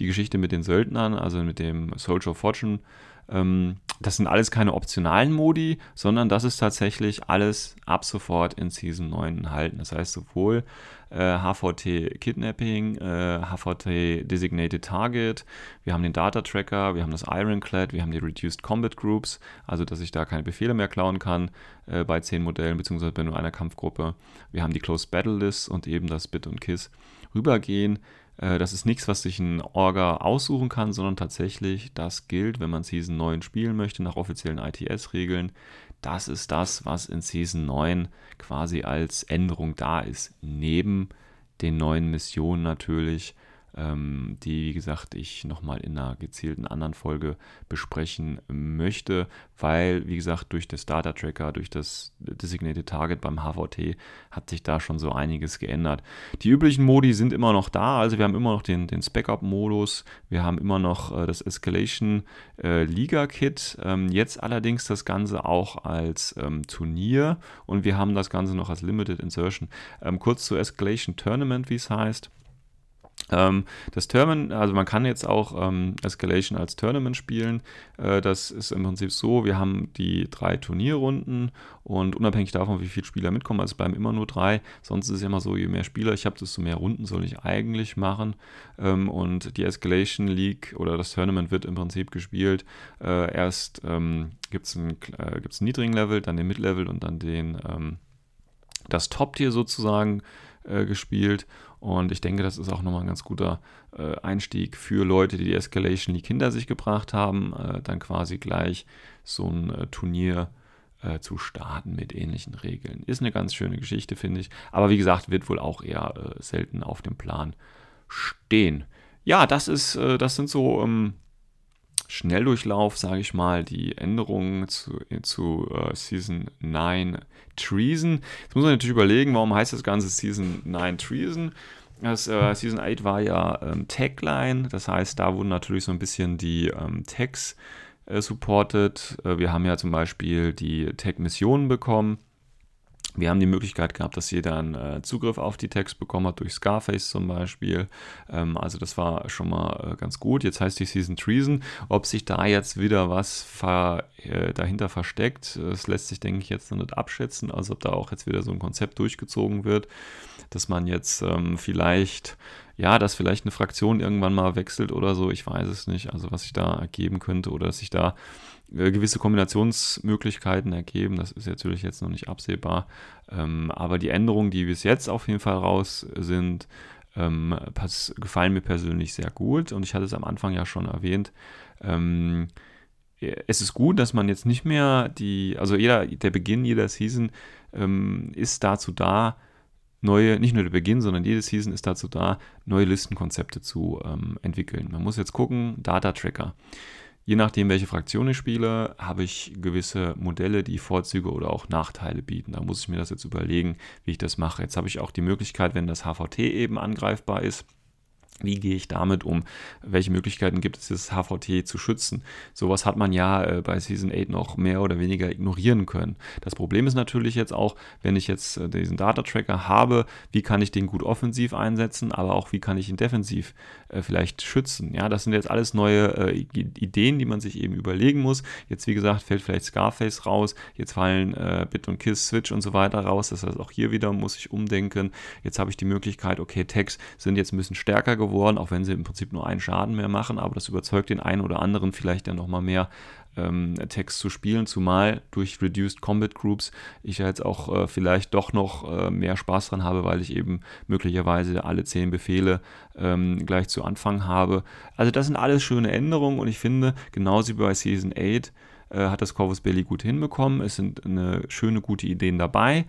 die Geschichte mit den Söldnern, also mit dem Soldier of Fortune ähm, das sind alles keine optionalen Modi, sondern das ist tatsächlich alles ab sofort in Season 9 enthalten. Das heißt sowohl äh, HVT Kidnapping, äh, HVT Designated Target, wir haben den Data Tracker, wir haben das Ironclad, wir haben die Reduced Combat Groups, also dass ich da keine Befehle mehr klauen kann äh, bei 10 Modellen beziehungsweise bei nur einer Kampfgruppe. Wir haben die Closed Battle List und eben das Bit und Kiss rübergehen. Äh, das ist nichts, was sich ein Orga aussuchen kann, sondern tatsächlich, das gilt, wenn man Season 9 spielen möchte, nach offiziellen ITS-Regeln. Das ist das, was in Season 9 quasi als Änderung da ist. Neben den neuen Missionen natürlich, die, wie gesagt, ich nochmal in einer gezielten anderen Folge besprechen möchte, weil, wie gesagt, durch das Data Tracker, durch das Designated Target beim HVT hat sich da schon so einiges geändert. Die üblichen Modi sind immer noch da, also wir haben immer noch den, den Spec-Up-Modus, wir haben immer noch äh, das Escalation äh, Liga-Kit, ähm, jetzt allerdings das Ganze auch als ähm, Turnier und wir haben das Ganze noch als Limited Insertion. Ähm, kurz zu Escalation Tournament, wie es heißt. Ähm, das Tournament, also man kann jetzt auch ähm, Escalation als Tournament spielen. Äh, das ist im Prinzip so, wir haben die drei Turnierrunden und unabhängig davon, wie viele Spieler mitkommen, also es bleiben immer nur drei. Sonst ist es ja immer so, je mehr Spieler ich habe, desto mehr Runden soll ich eigentlich machen. Ähm, und die Escalation League oder das Tournament wird im Prinzip gespielt. Äh, erst ähm, gibt es einen, äh, einen niedrigen Level, dann den Mid-Level und dann den ähm, das Top-Tier sozusagen äh, gespielt. Und ich denke, das ist auch nochmal ein ganz guter äh, Einstieg für Leute, die die Escalation League hinter sich gebracht haben, äh, dann quasi gleich so ein äh, Turnier äh, zu starten mit ähnlichen Regeln. Ist eine ganz schöne Geschichte, finde ich. Aber wie gesagt, wird wohl auch eher äh, selten auf dem Plan stehen. Ja, das ist, das sind so ähm, Schnelldurchlauf, sage ich mal, die Änderungen zu, zu Season 9 Treason. Jetzt muss man natürlich überlegen, warum heißt das Ganze Season 9 Treason? Das, äh, Season 8 war ja ähm, Tagline, das heißt, da wurden natürlich so ein bisschen die ähm, Tags äh, supported. Äh, wir haben ja zum Beispiel die Tag-Missionen bekommen wir haben die Möglichkeit gehabt, dass jeder einen äh, Zugriff auf die Text bekommen hat, durch Scarface zum Beispiel. Ähm, also das war schon mal äh, ganz gut. Jetzt heißt die Season Treason. Ob sich da jetzt wieder was ver, äh, dahinter versteckt, das lässt sich, denke ich, jetzt noch nicht abschätzen. Also ob da auch jetzt wieder so ein Konzept durchgezogen wird, dass man jetzt ähm, vielleicht, ja, dass vielleicht eine Fraktion irgendwann mal wechselt oder so. Ich weiß es nicht. Also was sich da ergeben könnte oder dass sich da gewisse Kombinationsmöglichkeiten ergeben. Das ist natürlich jetzt noch nicht absehbar. Ähm, aber die Änderungen, die bis jetzt auf jeden Fall raus sind, ähm, gefallen mir persönlich sehr gut. Und ich hatte es am Anfang ja schon erwähnt. Ähm, es ist gut, dass man jetzt nicht mehr die, also jeder, der Beginn jeder Season ähm, ist dazu da, neue, nicht nur der Beginn, sondern jede Season ist dazu da, neue Listenkonzepte zu ähm, entwickeln. Man muss jetzt gucken, Data Tracker. Je nachdem, welche Fraktion ich spiele, habe ich gewisse Modelle, die Vorzüge oder auch Nachteile bieten. Da muss ich mir das jetzt überlegen, wie ich das mache. Jetzt habe ich auch die Möglichkeit, wenn das HVT eben angreifbar ist, wie gehe ich damit um? Welche Möglichkeiten gibt es, das HVT zu schützen? Sowas hat man ja äh, bei Season 8 noch mehr oder weniger ignorieren können. Das Problem ist natürlich jetzt auch, wenn ich jetzt äh, diesen Data Tracker habe, wie kann ich den gut offensiv einsetzen, aber auch wie kann ich ihn defensiv äh, vielleicht schützen? Ja, das sind jetzt alles neue Ideen, die man sich eben überlegen muss. Jetzt, wie gesagt, fällt vielleicht Scarface raus, jetzt fallen Bit und Kiss, Switch und so weiter raus. Das heißt, auch hier wieder muss ich umdenken. Jetzt habe ich die Möglichkeit, okay, Tags sind jetzt ein bisschen stärker geworden geworden, auch wenn sie im Prinzip nur einen Schaden mehr machen, aber das überzeugt den einen oder anderen vielleicht dann nochmal mehr ähm, Text zu spielen, zumal durch Reduced Combat Groups ich ja jetzt auch äh, vielleicht doch noch äh, mehr Spaß dran habe, weil ich eben möglicherweise alle zehn Befehle ähm, gleich zu Anfang habe. Also das sind alles schöne Änderungen und ich finde, genauso wie bei Season 8 äh, hat das Corvus Belly gut hinbekommen. Es sind eine schöne, gute Ideen dabei.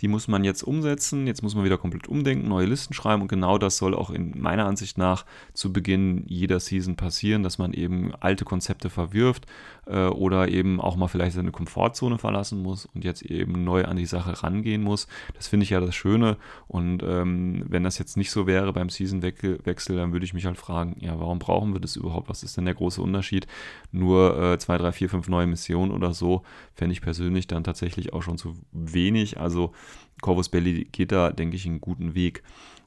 Die muss man jetzt umsetzen. Jetzt muss man wieder komplett umdenken, neue Listen schreiben und genau das soll auch in meiner Ansicht nach zu Beginn jeder Season passieren, dass man eben alte Konzepte verwirft äh, oder eben auch mal vielleicht seine Komfortzone verlassen muss und jetzt eben neu an die Sache rangehen muss. Das finde ich ja das Schöne und ähm, wenn das jetzt nicht so wäre beim Seasonwechsel, dann würde ich mich halt fragen, ja, warum brauchen wir das überhaupt? Was ist denn der große Unterschied? Nur äh, zwei, drei, vier, fünf neue Missionen oder so fände ich persönlich dann tatsächlich auch schon zu wenig. Also Corvus Belli geht da, denke ich, einen guten Weg.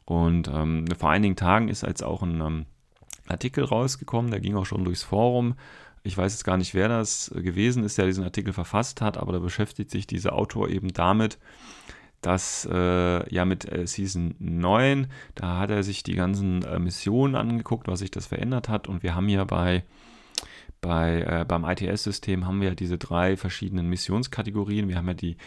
Und ähm, vor einigen Tagen ist jetzt auch ein ähm, Artikel rausgekommen, der ging auch schon durchs Forum. Ich weiß jetzt gar nicht, wer das gewesen ist, der diesen Artikel verfasst hat, aber da beschäftigt sich dieser Autor eben damit, dass äh, ja mit äh, Season 9, da hat er sich die ganzen äh, Missionen angeguckt, was sich das verändert hat. Und wir haben ja bei, bei äh, beim ITS-System haben wir ja diese drei verschiedenen Missionskategorien. Wir haben ja die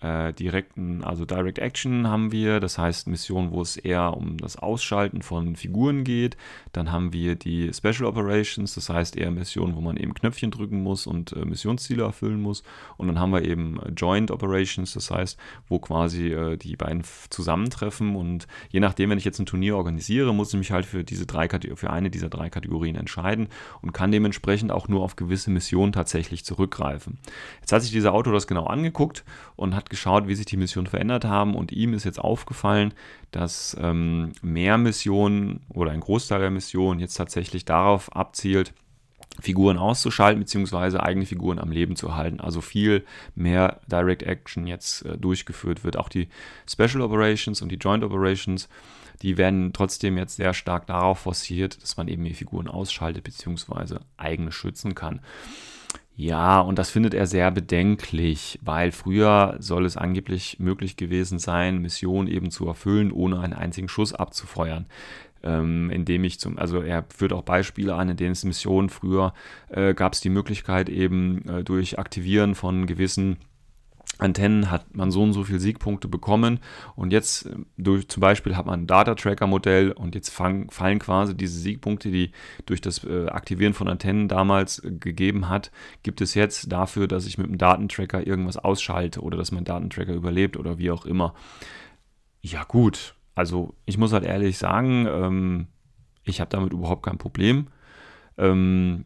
äh, direkten, also Direct Action haben wir, das heißt Missionen, wo es eher um das Ausschalten von Figuren geht. Dann haben wir die Special Operations, das heißt eher Missionen, wo man eben Knöpfchen drücken muss und äh, Missionsziele erfüllen muss. Und dann haben wir eben Joint Operations, das heißt, wo quasi äh, die beiden zusammentreffen. Und je nachdem, wenn ich jetzt ein Turnier organisiere, muss ich mich halt für diese drei für eine dieser drei Kategorien entscheiden und kann dementsprechend auch nur auf gewisse Missionen tatsächlich zurückgreifen. Jetzt hat sich dieser Autor das genau angeguckt und hat geschaut, wie sich die Missionen verändert haben und ihm ist jetzt aufgefallen, dass ähm, mehr Missionen oder ein Großteil der Missionen jetzt tatsächlich darauf abzielt, Figuren auszuschalten bzw. eigene Figuren am Leben zu halten. Also viel mehr Direct Action jetzt äh, durchgeführt wird. Auch die Special Operations und die Joint Operations, die werden trotzdem jetzt sehr stark darauf forciert, dass man eben die Figuren ausschaltet bzw. eigene schützen kann. Ja, und das findet er sehr bedenklich, weil früher soll es angeblich möglich gewesen sein, Missionen eben zu erfüllen, ohne einen einzigen Schuss abzufeuern. Ähm, indem ich zum, also er führt auch Beispiele an, in denen es Missionen früher äh, gab es die Möglichkeit eben äh, durch Aktivieren von gewissen Antennen hat man so und so viele Siegpunkte bekommen und jetzt äh, durch zum Beispiel hat man ein Data-Tracker-Modell und jetzt fang, fallen quasi diese Siegpunkte, die durch das äh, Aktivieren von Antennen damals äh, gegeben hat, gibt es jetzt dafür, dass ich mit dem Datentracker irgendwas ausschalte oder dass mein Datentracker überlebt oder wie auch immer. Ja gut, also ich muss halt ehrlich sagen, ähm, ich habe damit überhaupt kein Problem. Ähm,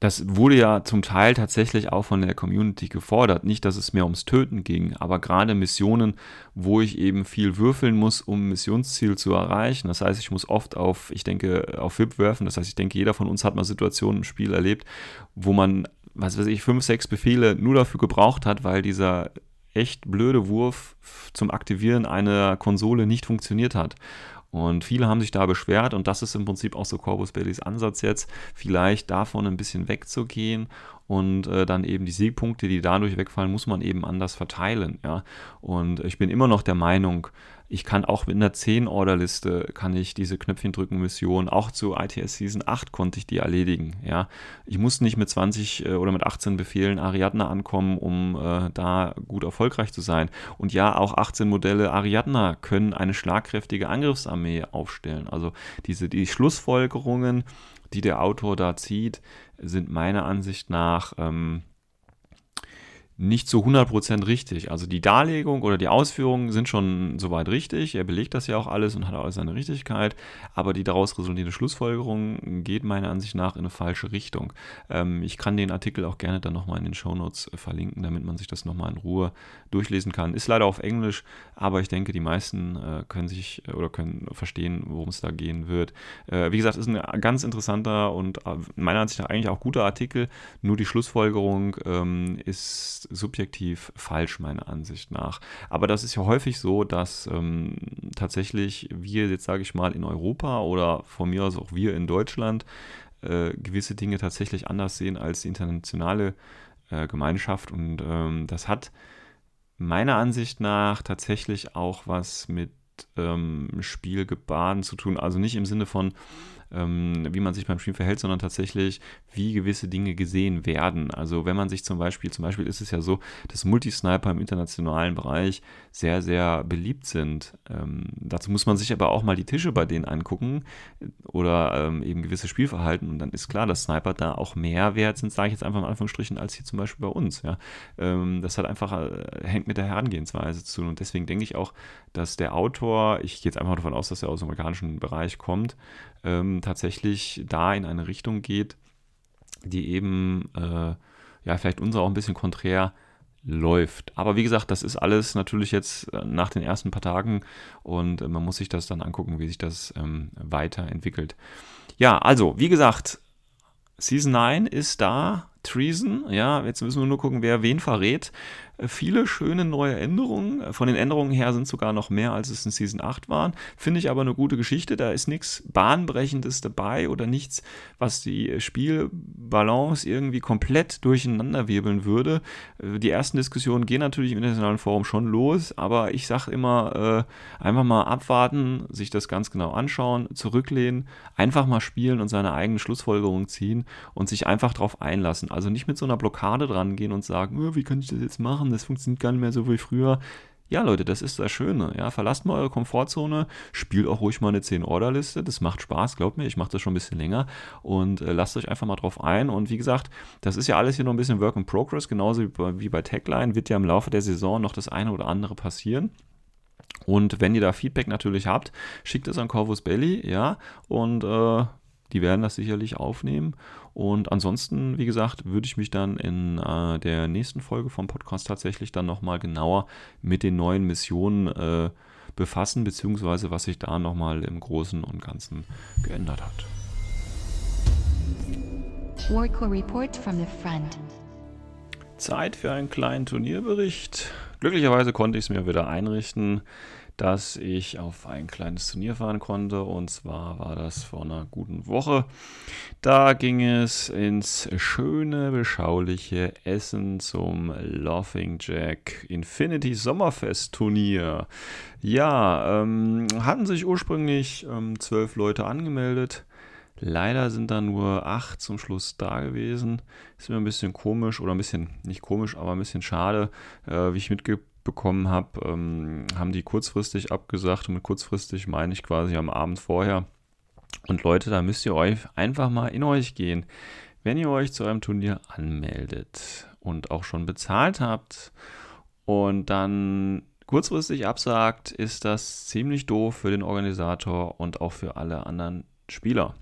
das wurde ja zum Teil tatsächlich auch von der Community gefordert. Nicht, dass es mehr ums Töten ging, aber gerade Missionen, wo ich eben viel würfeln muss, um ein Missionsziel zu erreichen. Das heißt, ich muss oft auf, ich denke, auf VIP werfen. Das heißt, ich denke, jeder von uns hat mal Situationen im Spiel erlebt, wo man, was weiß ich, fünf, sechs Befehle nur dafür gebraucht hat, weil dieser echt blöde Wurf zum Aktivieren einer Konsole nicht funktioniert hat. Und viele haben sich da beschwert und das ist im Prinzip auch so Corvus Bellys Ansatz jetzt, vielleicht davon ein bisschen wegzugehen und äh, dann eben die Siegpunkte, die dadurch wegfallen, muss man eben anders verteilen. Ja? Und ich bin immer noch der Meinung, ich kann auch mit einer 10-Order-Liste kann ich diese Knöpfchen drücken Mission, auch zu ITS Season 8 konnte ich die erledigen. Ja? Ich muss nicht mit 20 äh, oder mit 18 Befehlen Ariadna ankommen, um äh, da gut erfolgreich zu sein. Und ja, auch 18 Modelle Ariadna können eine schlagkräftige Angriffsarmee aufstellen. Also diese die Schlussfolgerungen, die der Autor da zieht, sind meiner Ansicht nach ähm, nicht zu 100% richtig. Also die Darlegung oder die Ausführungen sind schon soweit richtig. Er belegt das ja auch alles und hat auch seine Richtigkeit. Aber die daraus resultierende Schlussfolgerung geht meiner Ansicht nach in eine falsche Richtung. Ähm, ich kann den Artikel auch gerne dann nochmal in den Shownotes verlinken, damit man sich das nochmal in Ruhe durchlesen kann. Ist leider auf Englisch, aber ich denke, die meisten äh, können sich äh, oder können verstehen, worum es da gehen wird. Äh, wie gesagt, ist ein ganz interessanter und äh, meiner Ansicht nach eigentlich auch guter Artikel. Nur die Schlussfolgerung ähm, ist subjektiv falsch, meiner Ansicht nach. Aber das ist ja häufig so, dass ähm, tatsächlich wir jetzt, sage ich mal, in Europa oder von mir aus auch wir in Deutschland äh, gewisse Dinge tatsächlich anders sehen als die internationale äh, Gemeinschaft. Und ähm, das hat meiner Ansicht nach tatsächlich auch was mit ähm, Spielgebaren zu tun. Also nicht im Sinne von, ähm, wie man sich beim Spiel verhält, sondern tatsächlich, wie gewisse Dinge gesehen werden. Also wenn man sich zum Beispiel, zum Beispiel ist es ja so, dass Multisniper im internationalen Bereich sehr, sehr beliebt sind. Ähm, dazu muss man sich aber auch mal die Tische bei denen angucken oder ähm, eben gewisse Spielverhalten und dann ist klar, dass Sniper da auch mehr wert sind, sage ich jetzt einfach in Anführungsstrichen, als hier zum Beispiel bei uns. Ja. Ähm, das hat einfach, äh, hängt mit der Herangehensweise zu und deswegen denke ich auch, dass der Autor, ich gehe jetzt einfach davon aus, dass er aus dem amerikanischen Bereich kommt, ähm, tatsächlich da in eine Richtung geht, die eben äh, ja vielleicht unser auch ein bisschen konträr läuft. Aber wie gesagt, das ist alles natürlich jetzt äh, nach den ersten paar Tagen und äh, man muss sich das dann angucken, wie sich das ähm, weiterentwickelt. Ja, also wie gesagt, Season 9 ist da. Treason, ja, jetzt müssen wir nur gucken, wer wen verrät viele schöne neue Änderungen. Von den Änderungen her sind sogar noch mehr, als es in Season 8 waren. Finde ich aber eine gute Geschichte. Da ist nichts Bahnbrechendes dabei oder nichts, was die Spielbalance irgendwie komplett durcheinanderwirbeln würde. Die ersten Diskussionen gehen natürlich im internationalen Forum schon los, aber ich sage immer, äh, einfach mal abwarten, sich das ganz genau anschauen, zurücklehnen, einfach mal spielen und seine eigene Schlussfolgerung ziehen und sich einfach darauf einlassen. Also nicht mit so einer Blockade dran gehen und sagen, wie kann ich das jetzt machen? Haben, das funktioniert gar nicht mehr so wie früher. Ja, Leute, das ist das Schöne. Ja, verlasst mal eure Komfortzone, spielt auch ruhig mal eine 10-Order-Liste. Das macht Spaß, glaubt mir, ich mache das schon ein bisschen länger. Und äh, lasst euch einfach mal drauf ein. Und wie gesagt, das ist ja alles hier noch ein bisschen Work in Progress, genauso wie bei, wie bei Techline. Wird ja im Laufe der Saison noch das eine oder andere passieren. Und wenn ihr da Feedback natürlich habt, schickt es an Corvus Belly, ja, und äh, die werden das sicherlich aufnehmen. Und ansonsten, wie gesagt, würde ich mich dann in äh, der nächsten Folge vom Podcast tatsächlich dann nochmal genauer mit den neuen Missionen äh, befassen, beziehungsweise was sich da nochmal im Großen und Ganzen geändert hat. Warco Report from the front. Zeit für einen kleinen Turnierbericht. Glücklicherweise konnte ich es mir wieder einrichten dass ich auf ein kleines Turnier fahren konnte. Und zwar war das vor einer guten Woche. Da ging es ins schöne, beschauliche Essen zum Laughing Jack Infinity Sommerfest Turnier. Ja, ähm, hatten sich ursprünglich ähm, zwölf Leute angemeldet. Leider sind da nur acht zum Schluss da gewesen. Ist mir ein bisschen komisch oder ein bisschen, nicht komisch, aber ein bisschen schade, äh, wie ich mitge bekommen habe, ähm, haben die kurzfristig abgesagt. Und mit kurzfristig meine ich quasi am Abend vorher. Und Leute, da müsst ihr euch einfach mal in euch gehen. Wenn ihr euch zu einem Turnier anmeldet und auch schon bezahlt habt und dann kurzfristig absagt, ist das ziemlich doof für den Organisator und auch für alle anderen Spieler.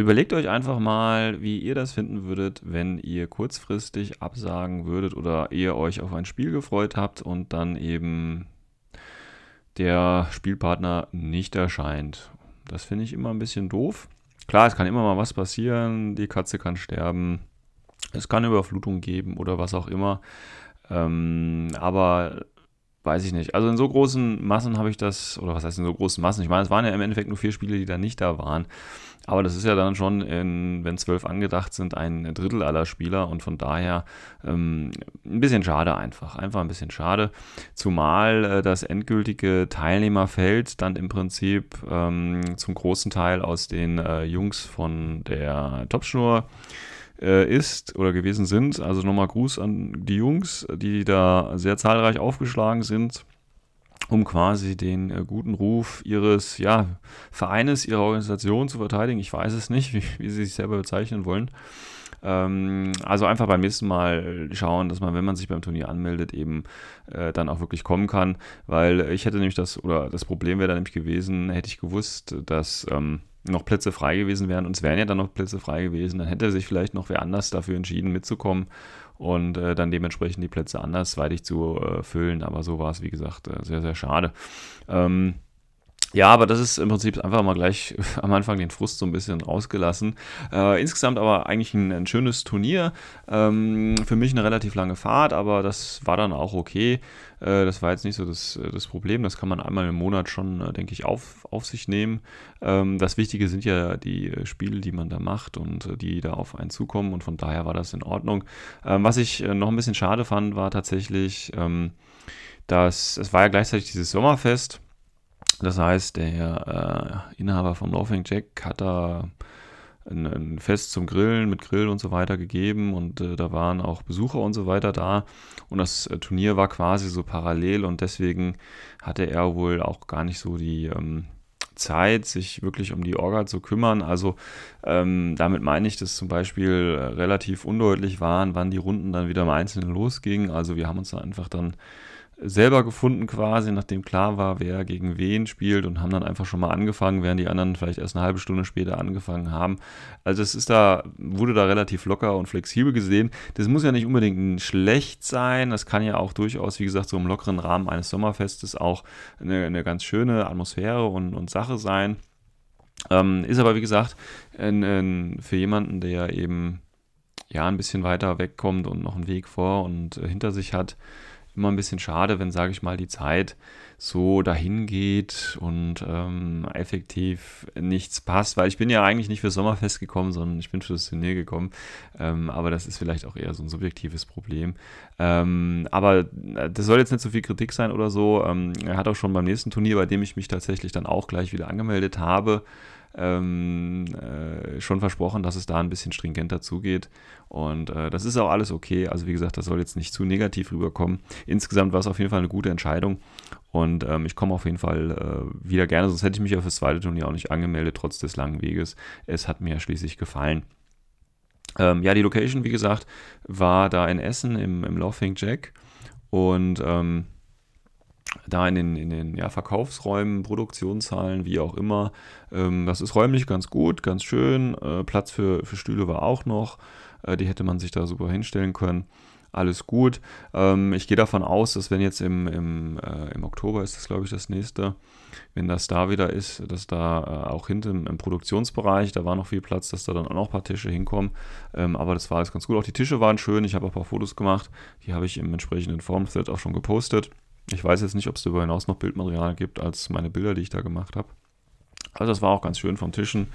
Überlegt euch einfach mal, wie ihr das finden würdet, wenn ihr kurzfristig absagen würdet oder ihr euch auf ein Spiel gefreut habt und dann eben der Spielpartner nicht erscheint. Das finde ich immer ein bisschen doof. Klar, es kann immer mal was passieren, die Katze kann sterben, es kann Überflutung geben oder was auch immer. Ähm, aber weiß ich nicht. Also in so großen Massen habe ich das, oder was heißt in so großen Massen? Ich meine, es waren ja im Endeffekt nur vier Spiele, die da nicht da waren. Aber das ist ja dann schon, in, wenn zwölf angedacht sind, ein Drittel aller Spieler und von daher ähm, ein bisschen schade einfach. Einfach ein bisschen schade. Zumal äh, das endgültige Teilnehmerfeld dann im Prinzip ähm, zum großen Teil aus den äh, Jungs von der Topschnur äh, ist oder gewesen sind. Also nochmal Gruß an die Jungs, die da sehr zahlreich aufgeschlagen sind um quasi den äh, guten Ruf ihres ja, Vereines, ihrer Organisation zu verteidigen. Ich weiß es nicht, (laughs) wie, wie sie sich selber bezeichnen wollen. Ähm, also einfach beim nächsten Mal schauen, dass man, wenn man sich beim Turnier anmeldet, eben äh, dann auch wirklich kommen kann. Weil ich hätte nämlich das, oder das Problem wäre dann nämlich gewesen, hätte ich gewusst, dass ähm, noch Plätze frei gewesen wären und es wären ja dann noch Plätze frei gewesen, dann hätte sich vielleicht noch wer anders dafür entschieden mitzukommen und äh, dann dementsprechend die Plätze andersweitig zu äh, füllen. Aber so war es, wie gesagt, äh, sehr, sehr schade. Ähm, ja, aber das ist im Prinzip einfach mal gleich (laughs) am Anfang den Frust so ein bisschen rausgelassen. Äh, insgesamt aber eigentlich ein, ein schönes Turnier. Ähm, für mich eine relativ lange Fahrt, aber das war dann auch okay. Äh, das war jetzt nicht so das, das Problem. Das kann man einmal im Monat schon, äh, denke ich, auf, auf sich nehmen. Ähm, das Wichtige sind ja die Spiele, die man da macht und äh, die da auf einen zukommen. Und von daher war das in Ordnung. Ähm, was ich äh, noch ein bisschen schade fand, war tatsächlich, ähm, dass es war ja gleichzeitig dieses Sommerfest das heißt, der äh, Inhaber von Laughing Jack hat da ein, ein, Fest zum Grillen mit Grill und so weiter gegeben und äh, da waren auch Besucher und so weiter da und das äh, Turnier war quasi so parallel und deswegen hatte er wohl auch gar nicht so die ähm, Zeit, sich wirklich um die Orga zu kümmern. Also ähm, damit meine ich, dass zum Beispiel äh, relativ undeutlich waren, wann die Runden dann wieder im Einzelnen losgingen. Also wir haben uns da einfach dann selber gefunden quasi, nachdem klar war, wer gegen wen spielt und haben dann einfach schon mal angefangen, während die anderen vielleicht erst eine halbe Stunde später angefangen haben. Also es ist da, wurde da relativ locker und flexibel gesehen. Das muss ja nicht unbedingt schlecht sein, das kann ja auch durchaus, wie gesagt, so im lockeren Rahmen eines Sommerfestes auch eine, eine ganz schöne Atmosphäre und, und Sache sein. Ähm, ist aber, wie gesagt, ein, ein, für jemanden, der eben ja ein bisschen weiter wegkommt und noch einen Weg vor und äh, hinter sich hat, immer ein bisschen schade, wenn, sage ich mal, die Zeit so dahin geht und ähm, effektiv nichts passt, weil ich bin ja eigentlich nicht für Sommerfest gekommen, sondern ich bin für das Turnier gekommen. Ähm, aber das ist vielleicht auch eher so ein subjektives Problem. Ähm, aber äh, das soll jetzt nicht so viel Kritik sein oder so. Ähm, er hat auch schon beim nächsten Turnier, bei dem ich mich tatsächlich dann auch gleich wieder angemeldet habe, ähm, äh, schon versprochen, dass es da ein bisschen stringenter zugeht. Und äh, das ist auch alles okay. Also wie gesagt, das soll jetzt nicht zu negativ rüberkommen. Insgesamt war es auf jeden Fall eine gute Entscheidung. Und ähm, ich komme auf jeden Fall äh, wieder gerne, sonst hätte ich mich ja fürs zweite Turnier auch nicht angemeldet, trotz des langen Weges. Es hat mir schließlich gefallen. Ähm, ja, die Location, wie gesagt, war da in Essen im, im Laughing Jack. Und ähm, da in den, in den ja, Verkaufsräumen, Produktionshallen, wie auch immer. Ähm, das ist räumlich ganz gut, ganz schön. Äh, Platz für, für Stühle war auch noch. Äh, die hätte man sich da super hinstellen können. Alles gut. Ähm, ich gehe davon aus, dass wenn jetzt im, im, äh, im Oktober ist das, glaube ich, das nächste, wenn das da wieder ist, dass da äh, auch hinten im, Produktionsbereich, da war noch viel Platz, dass da dann auch noch ein paar Tische hinkommen. Ähm, aber das war alles ganz gut. Auch die Tische waren schön. Ich habe auch ein paar Fotos gemacht. Die habe ich im entsprechenden Formthread auch schon gepostet. Ich weiß jetzt nicht, ob es darüber hinaus noch Bildmaterial gibt als meine Bilder, die ich da gemacht habe. Also das war auch ganz schön vom Tischen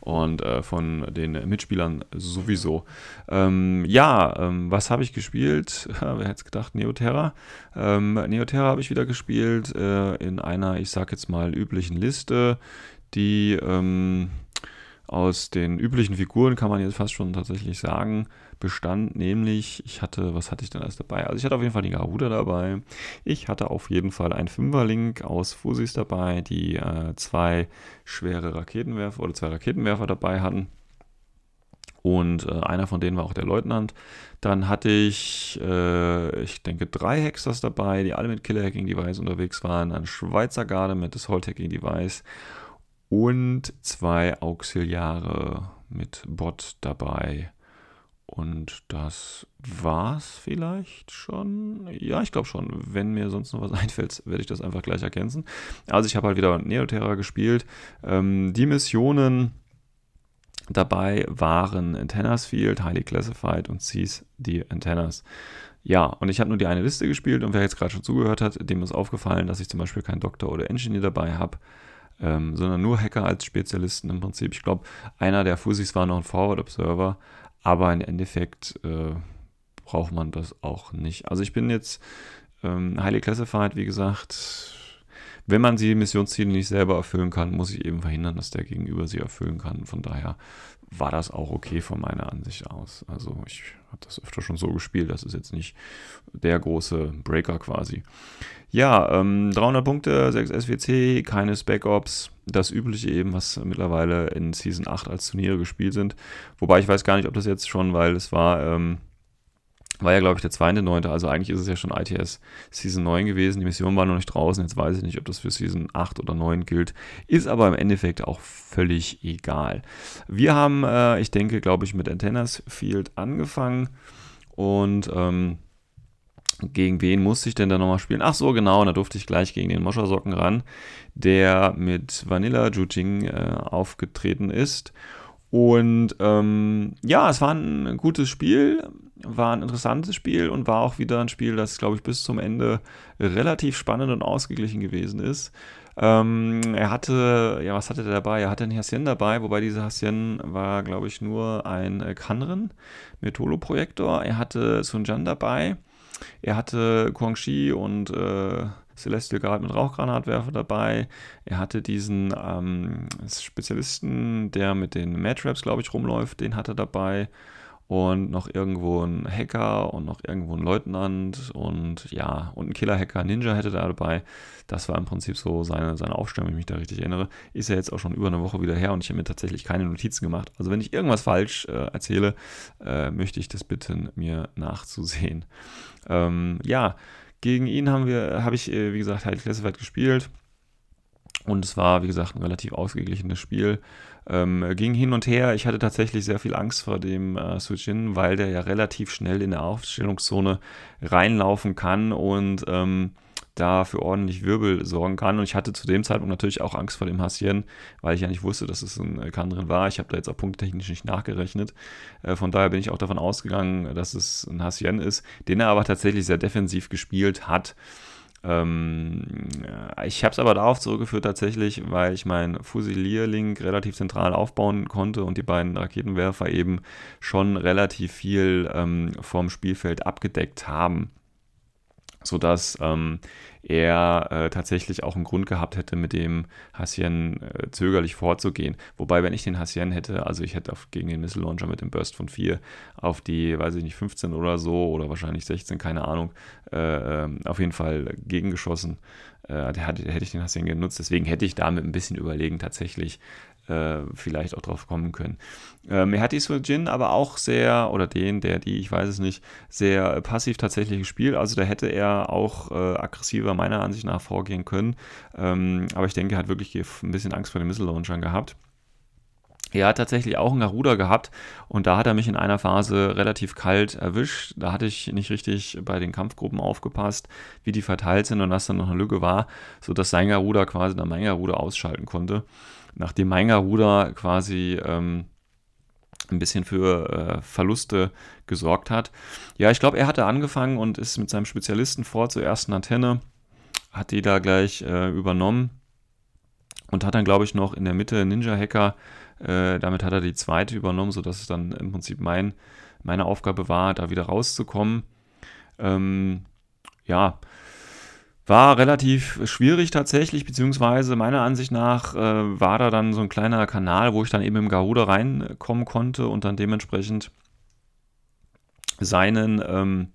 und äh, von den Mitspielern sowieso. Ähm, ja, ähm, was habe ich gespielt? (laughs) Wer hätte es gedacht? Neoterra. Ähm, Neoterra habe ich wieder gespielt äh, in einer, ich sag jetzt mal, üblichen Liste, die ähm, aus den üblichen Figuren, kann man jetzt fast schon tatsächlich sagen, bestand, nämlich, ich hatte, was hatte ich denn alles dabei? Also ich hatte auf jeden Fall die Garuda dabei. Ich hatte auf jeden Fall einen Fünferlink aus Fusis dabei, die äh, zwei schwere Raketenwerfer oder zwei Raketenwerfer dabei hatten. Und äh, einer von denen war auch der Leutnant. Dann hatte ich, äh, ich denke, drei Hexers dabei, die alle mit Killer Hacking Device unterwegs waren. Eine Schweizer Garde mit Assault Hacking Device und zwei Auxiliare mit Bot dabei. Und das war's vielleicht schon. Ja, ich glaube schon. Wenn mir sonst noch was (laughs) einfällt, werde ich das einfach gleich ergänzen. Also ich habe halt wieder Neoterra gespielt. Ähm, die Missionen dabei waren Antennas Field, Highly Classified und Seize the Antennas. Ja, und ich habe nur die eine Liste gespielt und wer jetzt gerade schon zugehört hat, dem ist aufgefallen, dass ich zum Beispiel keinen Doktor oder Engineer dabei habe. Ähm, sondern nur Hacker als Spezialisten im Prinzip. Ich glaube, einer der Fusis war noch ein Forward Observer, aber im Endeffekt äh, braucht man das auch nicht. Also ich bin jetzt ähm, highly classified, wie gesagt. Wenn man die Missionsziele nicht selber erfüllen kann, muss ich eben verhindern, dass der Gegenüber sie erfüllen kann. Von daher war das auch okay von meiner Ansicht aus. Also ich habe das öfter schon so gespielt. Das ist jetzt nicht der große Breaker quasi. Ja, ähm, 300 Punkte, 6 SWC, keine Spec-Ops, das übliche eben, was mittlerweile in Season 8 als Turniere gespielt sind. Wobei ich weiß gar nicht, ob das jetzt schon, weil es war, ähm, war ja glaube ich der 2.9., also eigentlich ist es ja schon ITS Season 9 gewesen, die Mission war noch nicht draußen, jetzt weiß ich nicht, ob das für Season 8 oder 9 gilt, ist aber im Endeffekt auch völlig egal. Wir haben, äh, ich denke, glaube ich, mit Antennas Field angefangen und ähm, gegen wen musste ich denn da nochmal spielen? Ach so, genau, da durfte ich gleich gegen den Moschersocken ran, der mit Vanilla Jujing äh, aufgetreten ist. Und ähm, ja, es war ein gutes Spiel, war ein interessantes Spiel und war auch wieder ein Spiel, das, glaube ich, bis zum Ende relativ spannend und ausgeglichen gewesen ist. Ähm, er hatte, ja, was hatte er dabei? Er hatte einen Hassien dabei, wobei dieser Hassien war, glaube ich, nur ein äh, Kanren mit Holo-Projektor. Er hatte Sun Jan dabei er hatte Guangxi und äh, Celestial Guard mit Rauchgranatwerfer dabei. Er hatte diesen ähm, Spezialisten, der mit den Mad-Traps, glaube ich, rumläuft, den hatte er dabei. Und noch irgendwo ein Hacker und noch irgendwo ein Leutnant und ja, und ein Killer-Hacker, Ninja hätte da dabei. Das war im Prinzip so seine, seine Aufstellung, wenn ich mich da richtig erinnere. Ist ja jetzt auch schon über eine Woche wieder her und ich habe mir tatsächlich keine Notizen gemacht. Also wenn ich irgendwas falsch äh, erzähle, äh, möchte ich das bitten, mir nachzusehen. Ähm, ja, gegen ihn haben wir, habe ich, äh, wie gesagt, halt Classified gespielt. Und es war, wie gesagt, ein relativ ausgeglichenes Spiel. Ähm, ging hin und her. Ich hatte tatsächlich sehr viel Angst vor dem äh, Sujin, weil der ja relativ schnell in der Aufstellungszone reinlaufen kann und ähm, da für ordentlich Wirbel sorgen kann. Und ich hatte zu dem Zeitpunkt natürlich auch Angst vor dem Hassien, weil ich ja nicht wusste, dass es ein Kandrin war. Ich habe da jetzt auch punkttechnisch nicht nachgerechnet. Äh, von daher bin ich auch davon ausgegangen, dass es ein Hassien ist, den er aber tatsächlich sehr defensiv gespielt hat. Ähm, ich habe es aber darauf zurückgeführt tatsächlich, weil ich meinen Fusilierlink relativ zentral aufbauen konnte und die beiden Raketenwerfer eben schon relativ viel ähm, vom Spielfeld abgedeckt haben sodass ähm, er äh, tatsächlich auch einen Grund gehabt hätte, mit dem Hassien äh, zögerlich vorzugehen. Wobei, wenn ich den Hassien hätte, also ich hätte auf, gegen den Missile Launcher mit dem Burst von 4 auf die, weiß ich nicht, 15 oder so oder wahrscheinlich 16, keine Ahnung, äh, ähm, auf jeden Fall gegengeschossen. Äh, der hätte ich den Hassien genutzt. Deswegen hätte ich damit ein bisschen überlegen tatsächlich äh, vielleicht auch drauf kommen können. Ähm, er hat die Jin aber auch sehr, oder den, der, die, ich weiß es nicht, sehr passiv tatsächlich gespielt. Also da hätte er auch äh, aggressiver meiner Ansicht nach vorgehen können. Ähm, aber ich denke, er hat wirklich ein bisschen Angst vor den Missile Launchern gehabt. Er hat tatsächlich auch einen Garuda gehabt und da hat er mich in einer Phase relativ kalt erwischt. Da hatte ich nicht richtig bei den Kampfgruppen aufgepasst, wie die verteilt sind und dass dann noch eine Lücke war, sodass sein Garuda quasi dann mein Garuda ausschalten konnte nachdem mein Garuda quasi ähm, ein bisschen für äh, Verluste gesorgt hat. Ja, ich glaube, er hatte angefangen und ist mit seinem Spezialisten vor zur ersten Antenne, hat die da gleich äh, übernommen und hat dann, glaube ich, noch in der Mitte Ninja Hacker, äh, damit hat er die zweite übernommen, sodass es dann im Prinzip mein, meine Aufgabe war, da wieder rauszukommen. Ähm, ja, war relativ schwierig tatsächlich, beziehungsweise meiner Ansicht nach äh, war da dann so ein kleiner Kanal, wo ich dann eben im Garuda reinkommen konnte und dann dementsprechend seinen ähm,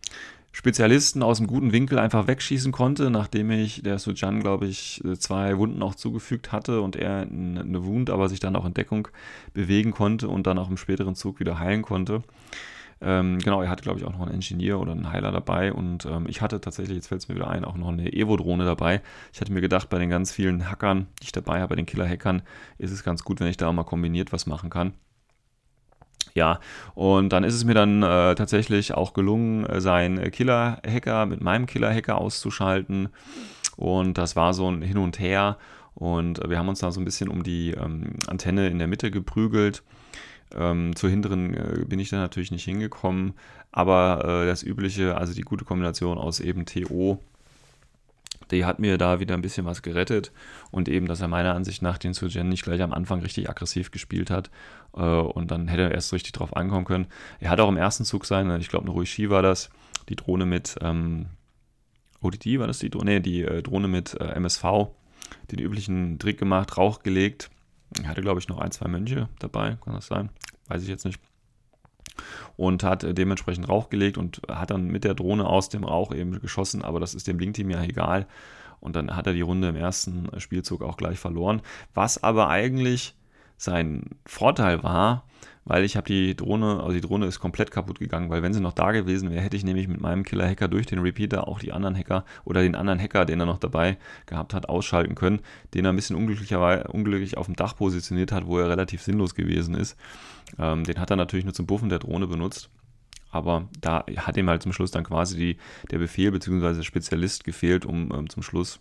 Spezialisten aus einem guten Winkel einfach wegschießen konnte, nachdem ich der Sujan, glaube ich, zwei Wunden auch zugefügt hatte und er eine Wund, aber sich dann auch in Deckung bewegen konnte und dann auch im späteren Zug wieder heilen konnte. Ähm, genau, er hatte, glaube ich, auch noch einen Engineer oder einen Heiler dabei und ähm, ich hatte tatsächlich, jetzt fällt es mir wieder ein, auch noch eine Evo-Drohne dabei. Ich hatte mir gedacht, bei den ganz vielen Hackern, die ich dabei habe, bei den Killer-Hackern, ist es ganz gut, wenn ich da mal kombiniert was machen kann. Ja, und dann ist es mir dann äh, tatsächlich auch gelungen, seinen Killer-Hacker mit meinem Killer-Hacker auszuschalten. Und das war so ein Hin und Her. Und wir haben uns da so ein bisschen um die ähm, Antenne in der Mitte geprügelt. Ähm, zur hinteren äh, bin ich dann natürlich nicht hingekommen, aber äh, das übliche, also die gute Kombination aus eben TO, die hat mir da wieder ein bisschen was gerettet und eben, dass er meiner Ansicht nach den Sujen nicht gleich am Anfang richtig aggressiv gespielt hat äh, und dann hätte er erst richtig drauf ankommen können. Er hat auch im ersten Zug sein, ich glaube, eine Ruishi war das, die Drohne mit ähm, ODD war das die Drohne, nee, die äh, Drohne mit äh, MSV, den üblichen Trick gemacht, Rauch gelegt er hatte, glaube ich, noch ein, zwei Mönche dabei, kann das sein? Weiß ich jetzt nicht. Und hat äh, dementsprechend Rauch gelegt und hat dann mit der Drohne aus dem Rauch eben geschossen, aber das ist dem Blink-Team ja egal. Und dann hat er die Runde im ersten Spielzug auch gleich verloren. Was aber eigentlich sein Vorteil war, weil ich habe die Drohne, also die Drohne ist komplett kaputt gegangen, weil wenn sie noch da gewesen wäre, hätte ich nämlich mit meinem Killer-Hacker durch den Repeater auch die anderen Hacker oder den anderen Hacker, den er noch dabei gehabt hat, ausschalten können, den er ein bisschen unglücklicherweise unglücklich auf dem Dach positioniert hat, wo er relativ sinnlos gewesen ist. Ähm, den hat er natürlich nur zum Buffen der Drohne benutzt. Aber da hat ihm halt zum Schluss dann quasi die, der Befehl bzw. Spezialist gefehlt, um ähm, zum Schluss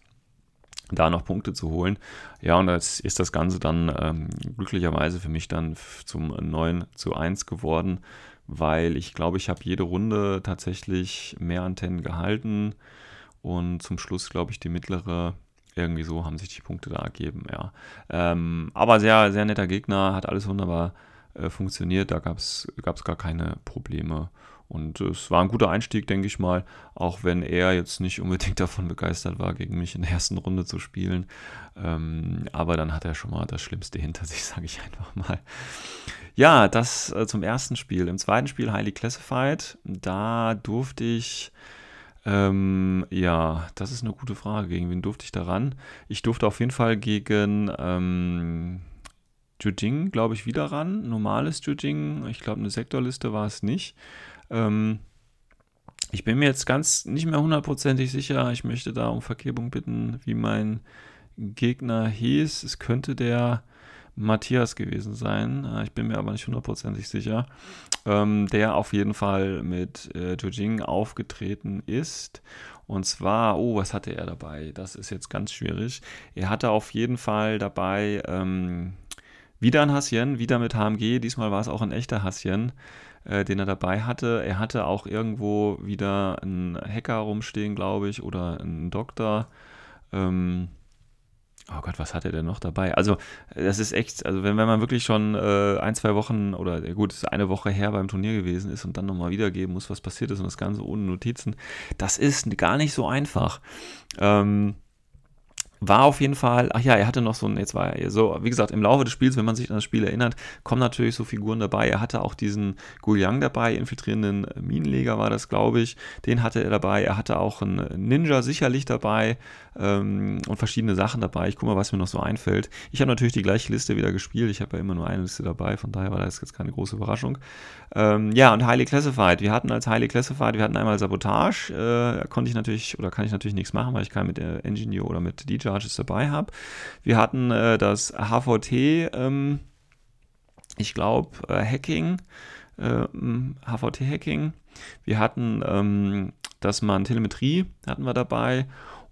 da noch Punkte zu holen. Ja, und jetzt ist das Ganze dann ähm, glücklicherweise für mich dann zum 9 zu 1 geworden, weil ich glaube, ich habe jede Runde tatsächlich mehr Antennen gehalten und zum Schluss, glaube ich, die mittlere irgendwie so haben sich die Punkte da ergeben, ja. Ähm, aber sehr, sehr netter Gegner, hat alles wunderbar äh, funktioniert, da gab es gar keine Probleme. Und es war ein guter Einstieg, denke ich mal, auch wenn er jetzt nicht unbedingt (laughs) davon begeistert war, gegen mich in der ersten Runde zu spielen. Ähm, aber dann hat er schon mal das Schlimmste hinter (laughs) sich, sage ich einfach mal. Ja, das äh, zum ersten Spiel. Im zweiten Spiel Highly Classified, da durfte ich, ähm, ja, das ist eine gute Frage. Gegen wen durfte ich daran? Ich durfte auf jeden Fall gegen ähm, Jujing, glaube ich, wieder ran. Normales Jujing. Ich glaube, eine Sektorliste war es nicht. Ähm, ich bin mir jetzt ganz nicht mehr hundertprozentig sicher. Ich möchte da um Vergebung bitten, wie mein Gegner hieß. Es könnte der Matthias gewesen sein. Äh, ich bin mir aber nicht hundertprozentig sicher. Ähm, der auf jeden Fall mit äh, Jojing aufgetreten ist. Und zwar, oh, was hatte er dabei? Das ist jetzt ganz schwierig. Er hatte auf jeden Fall dabei ähm, wieder ein Hassien, wieder mit HMG. Diesmal war es auch ein echter Hassien. Äh, den er dabei hatte. Er hatte auch irgendwo wieder einen Hacker rumstehen, glaube ich, oder einen Doktor. Ähm, Oh Gott, was hat er denn noch dabei? Also, das ist echt, also wenn, wenn man wirklich schon äh, ein, zwei Wochen oder gut, ist eine Woche her beim Turnier gewesen ist und dann nochmal wiedergeben muss, was passiert ist und das Ganze ohne Notizen, das ist gar nicht so einfach. Ähm, war auf jeden Fall, ach ja, er hatte noch so ein, jetzt war er so, wie gesagt, im Laufe des Spiels, wenn man sich an das Spiel erinnert, kommen natürlich so Figuren dabei. Er hatte auch diesen Guliang dabei, infiltrierenden Minenleger war das, glaube ich. Den hatte er dabei. Er hatte auch einen Ninja sicherlich dabei ähm, und verschiedene Sachen dabei. Ich gucke mal, was mir noch so einfällt. Ich habe natürlich die gleiche Liste wieder gespielt. Ich habe ja immer nur eine Liste dabei, von daher war das jetzt keine große Überraschung. Ähm, ja, und Highly Classified. Wir hatten als Highly Classified, wir hatten einmal Sabotage. Äh, konnte ich natürlich, oder kann ich natürlich nichts machen, weil ich keinen mit der Engineer oder mit D-Charges dabei habe. Wir hatten äh, das HVT, ähm, ich glaube, äh, Hacking. HVT-Hacking. Wir hatten ähm, das man Telemetrie hatten wir dabei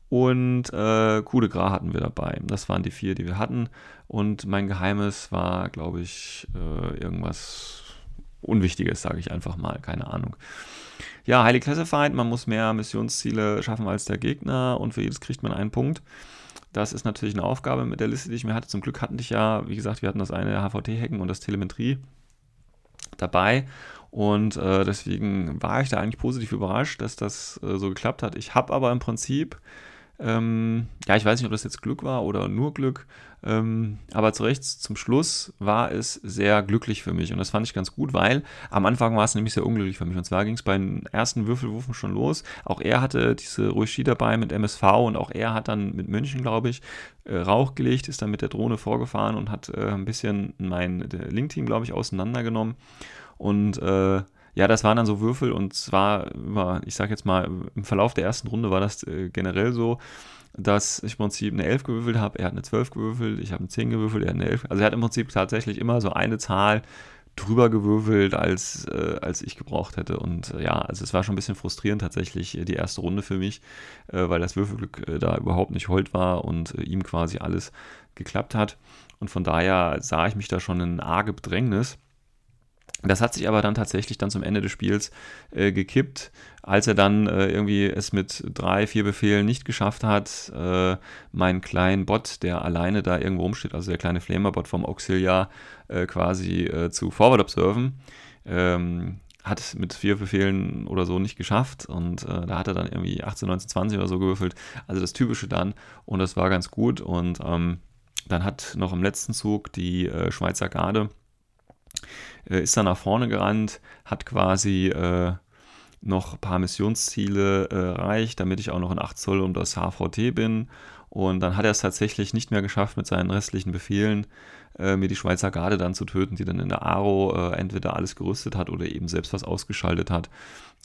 und äh, Coup de Gras hatten wir dabei. Das waren die vier, die wir hatten. Und mein Geheimes war, glaube ich, äh, irgendwas Unwichtiges, sage ich einfach mal. Keine Ahnung. Ja, Highly Classified, man muss mehr Missionsziele schaffen als der Gegner und für jedes kriegt man einen Punkt. Das ist natürlich eine Aufgabe mit der Liste, die ich mir hatte. Zum Glück hatten ich ja, wie gesagt, wir hatten das eine HVT-Hacken und das Telemetrie dabei. Und äh, deswegen war ich da eigentlich positiv überrascht, dass das äh, so geklappt hat. Ich habe aber im Prinzip ähm, ja, ich weiß nicht, ob das jetzt Glück war oder nur Glück, ähm, aber zu Recht zum Schluss war es sehr glücklich für mich. Und das fand ich ganz gut, weil am Anfang war es nämlich sehr unglücklich für mich. Und zwar ging es beim ersten Würfelwurfen schon los. Auch er hatte diese Ruishi dabei mit MSV und auch er hat dann mit München, glaube ich, äh, Rauch gelegt, ist dann mit der Drohne vorgefahren und hat äh, ein bisschen mein Link-Team, glaube ich, auseinandergenommen. Und äh, ja, das waren dann so Würfel und zwar über, ich sag jetzt mal, im Verlauf der ersten Runde war das äh, generell so, dass ich im Prinzip eine 11 gewürfelt habe, er hat eine 12 gewürfelt, ich habe eine 10 gewürfelt, er hat eine 11. Also er hat im Prinzip tatsächlich immer so eine Zahl drüber gewürfelt, als, äh, als ich gebraucht hätte. Und äh, ja, also es war schon ein bisschen frustrierend tatsächlich äh, die erste Runde für mich, äh, weil das Würfelglück äh, da überhaupt nicht hold war und äh, ihm quasi alles geklappt hat. Und von daher sah ich mich da schon in arge Bedrängnis. Das hat sich aber dann tatsächlich dann zum Ende des Spiels äh, gekippt, als er dann äh, irgendwie es mit drei, vier Befehlen nicht geschafft hat, äh, meinen kleinen Bot, der alleine da irgendwo rumsteht, also der kleine Flamer-Bot vom Auxiliar, äh, quasi äh, zu Forward Observen. Ähm, hat mit vier Befehlen oder so nicht geschafft und äh, da hat er dann irgendwie 18, 19, 20 oder so gewürfelt. Also das Typische dann und das war ganz gut und ähm, dann hat noch im letzten Zug die Schweizer Garde ist dann nach vorne gerannt, hat quasi äh, noch ein paar Missionsziele äh, erreicht, damit ich auch noch in 8 Zoll um das HVT bin. Und dann hat er es tatsächlich nicht mehr geschafft, mit seinen restlichen Befehlen äh, mir die Schweizer Garde dann zu töten, die dann in der Aro äh, entweder alles gerüstet hat oder eben selbst was ausgeschaltet hat.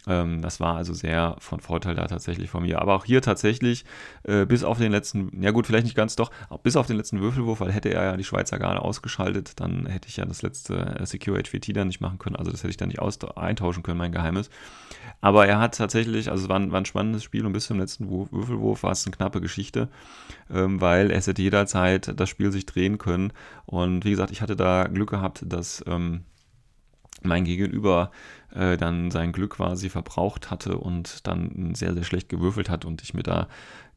Ähm, das war also sehr von Vorteil da tatsächlich von mir. Aber auch hier tatsächlich, äh, bis auf den letzten, ja gut, vielleicht nicht ganz doch, bis auf den letzten Würfelwurf, weil hätte er ja die Schweizer Garde ausgeschaltet, dann hätte ich ja das letzte äh, Secure HVT dann nicht machen können. Also das hätte ich dann nicht eintauschen können, mein Geheimnis. Aber er hat tatsächlich, also es war ein, war ein spannendes Spiel und bis zum letzten Würfelwurf war es eine knappe Geschichte, ähm, weil es hätte jederzeit das Spiel sich drehen können. Und wie gesagt, ich hatte da Glück gehabt, dass ähm, mein Gegenüber äh, dann sein Glück quasi verbraucht hatte und dann sehr, sehr schlecht gewürfelt hat und ich mir da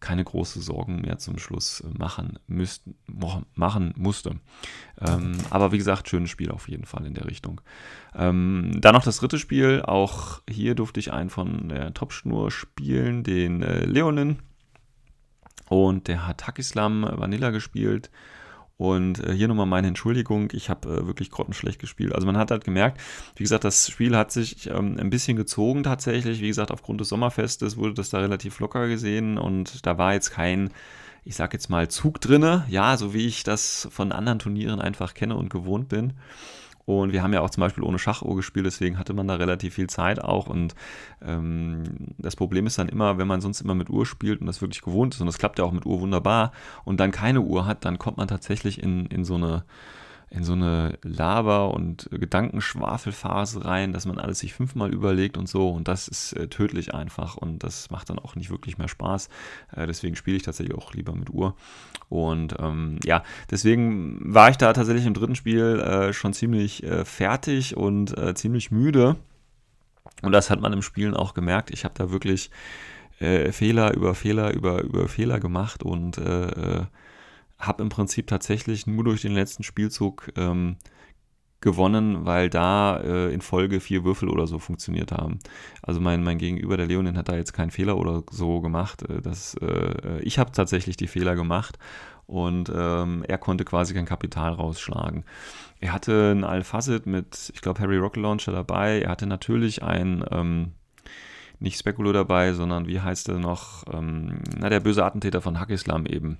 keine große Sorgen mehr zum Schluss machen, müsst, machen musste. Ähm, aber wie gesagt, schönes Spiel auf jeden Fall in der Richtung. Ähm, dann noch das dritte Spiel. Auch hier durfte ich einen von der Topschnur spielen, den äh, Leonin. Und der hat Takislam Vanilla gespielt. Und äh, hier nochmal meine Entschuldigung, ich habe äh, wirklich grottenschlecht gespielt. Also man hat halt gemerkt, wie gesagt, das Spiel hat sich ähm, ein bisschen gezogen tatsächlich. Wie gesagt, aufgrund des Sommerfestes wurde das da relativ locker gesehen und da war jetzt kein, ich sag jetzt mal, Zug drinne, ja, so wie ich das von anderen Turnieren einfach kenne und gewohnt bin. Und wir haben ja auch zum Beispiel ohne Schachuhr gespielt, deswegen hatte man da relativ viel Zeit auch. Und ähm, das Problem ist dann immer, wenn man sonst immer mit Uhr spielt und das wirklich gewohnt ist, und das klappt ja auch mit Uhr wunderbar, und dann keine Uhr hat, dann kommt man tatsächlich in, in so eine in so eine Laber- und Gedankenschwafelphase rein, dass man alles sich fünfmal überlegt und so. Und das ist äh, tödlich einfach und das macht dann auch nicht wirklich mehr Spaß. Äh, deswegen spiele ich tatsächlich auch lieber mit Uhr. Und ähm, ja, deswegen war ich da tatsächlich im dritten Spiel äh, schon ziemlich äh, fertig und äh, ziemlich müde. Und das hat man im Spielen auch gemerkt. Ich habe da wirklich äh, Fehler über Fehler über, über Fehler gemacht und habe im Prinzip tatsächlich nur durch den letzten Spielzug ähm, gewonnen, weil da äh, in Folge vier Würfel oder so funktioniert haben. Also mein, mein Gegenüber, der Leonin, hat da jetzt keinen Fehler oder so gemacht. Äh, das, äh, ich habe tatsächlich die Fehler gemacht und ähm, er konnte quasi kein Kapital rausschlagen. Er hatte ein Alphazid mit, ich glaube, Harry Rocket Launcher dabei. Er hatte natürlich ein, ähm, nicht Spekulo dabei, sondern wie heißt er noch, ähm, na, der böse Attentäter von Hackislam eben.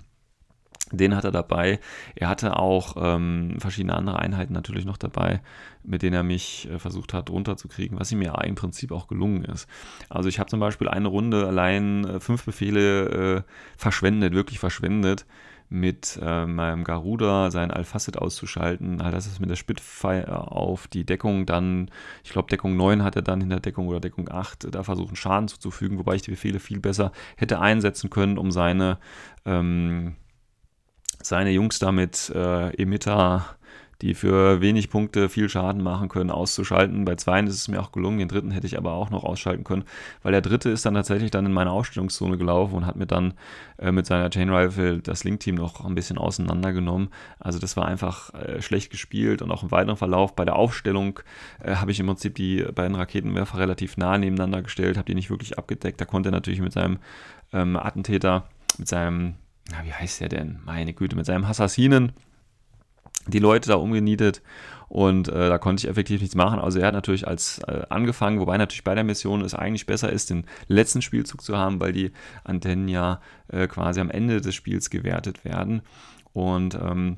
Den hat er dabei. Er hatte auch ähm, verschiedene andere Einheiten natürlich noch dabei, mit denen er mich äh, versucht hat runterzukriegen, was ihm ja im Prinzip auch gelungen ist. Also ich habe zum Beispiel eine Runde allein äh, fünf Befehle äh, verschwendet, wirklich verschwendet, mit äh, meinem Garuda sein Alphacet auszuschalten. Halt, das ist mit der Spitfire auf die Deckung dann, ich glaube Deckung 9 hat er dann hinter Deckung oder Deckung 8 da versuchen Schaden zuzufügen, wobei ich die Befehle viel besser hätte einsetzen können, um seine ähm, seine Jungs da mit äh, Emitter, die für wenig Punkte viel Schaden machen können, auszuschalten. Bei zweien ist es mir auch gelungen, den dritten hätte ich aber auch noch ausschalten können, weil der dritte ist dann tatsächlich dann in meine Ausstellungszone gelaufen und hat mir dann äh, mit seiner Chain Rifle das Link-Team noch ein bisschen auseinandergenommen. Also das war einfach äh, schlecht gespielt und auch im weiteren Verlauf bei der Aufstellung äh, habe ich im Prinzip die beiden Raketenwerfer relativ nah nebeneinander gestellt, habe die nicht wirklich abgedeckt. Da konnte er natürlich mit seinem ähm, Attentäter, mit seinem na, wie heißt der denn? Meine Güte, mit seinem Assassinen die Leute da umgenietet und äh, da konnte ich effektiv nichts machen. Also er hat natürlich als äh, angefangen, wobei natürlich bei der Mission es eigentlich besser ist, den letzten Spielzug zu haben, weil die Antennen ja äh, quasi am Ende des Spiels gewertet werden. Und ähm,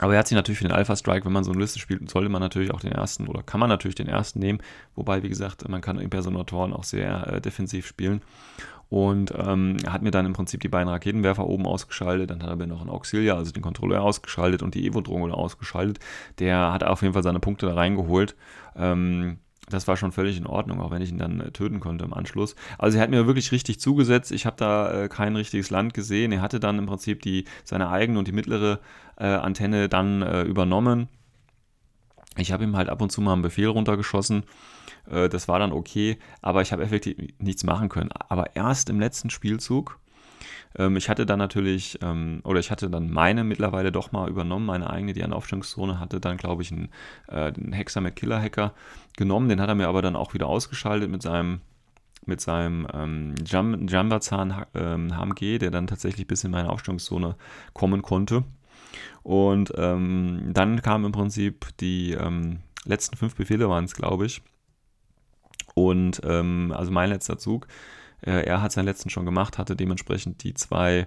aber er hat sich natürlich für den Alpha Strike, wenn man so eine Liste spielt, sollte man natürlich auch den ersten oder kann man natürlich den ersten nehmen. Wobei, wie gesagt, man kann Impersonatoren auch sehr äh, defensiv spielen und ähm, hat mir dann im Prinzip die beiden Raketenwerfer oben ausgeschaltet. Dann hat er mir noch einen Auxilia, also den Kontrolleur ausgeschaltet und die Evo-Drohne ausgeschaltet. Der hat auf jeden Fall seine Punkte da reingeholt. Ähm, das war schon völlig in Ordnung, auch wenn ich ihn dann äh, töten konnte im Anschluss. Also er hat mir wirklich richtig zugesetzt. Ich habe da äh, kein richtiges Land gesehen. Er hatte dann im Prinzip die, seine eigene und die mittlere äh, Antenne dann äh, übernommen. Ich habe ihm halt ab und zu mal einen Befehl runtergeschossen äh, das war dann okay, aber ich habe effektiv nichts machen können. Aber erst im letzten Spielzug, ähm, ich hatte dann natürlich, ähm, oder ich hatte dann meine mittlerweile doch mal übernommen, meine eigene, die eine Aufstellungszone hatte, dann glaube ich einen, äh, einen Hexer mit Killer-Hacker genommen, den hat er mir aber dann auch wieder ausgeschaltet mit seinem mit seinem ähm, Jambazan ähm, HMG, der dann tatsächlich bis in meine Aufstellungszone kommen konnte. Und ähm, dann kamen im Prinzip die ähm, letzten fünf Befehle, waren es, glaube ich. Und ähm, also mein letzter Zug, äh, er hat seinen letzten schon gemacht, hatte dementsprechend die zwei,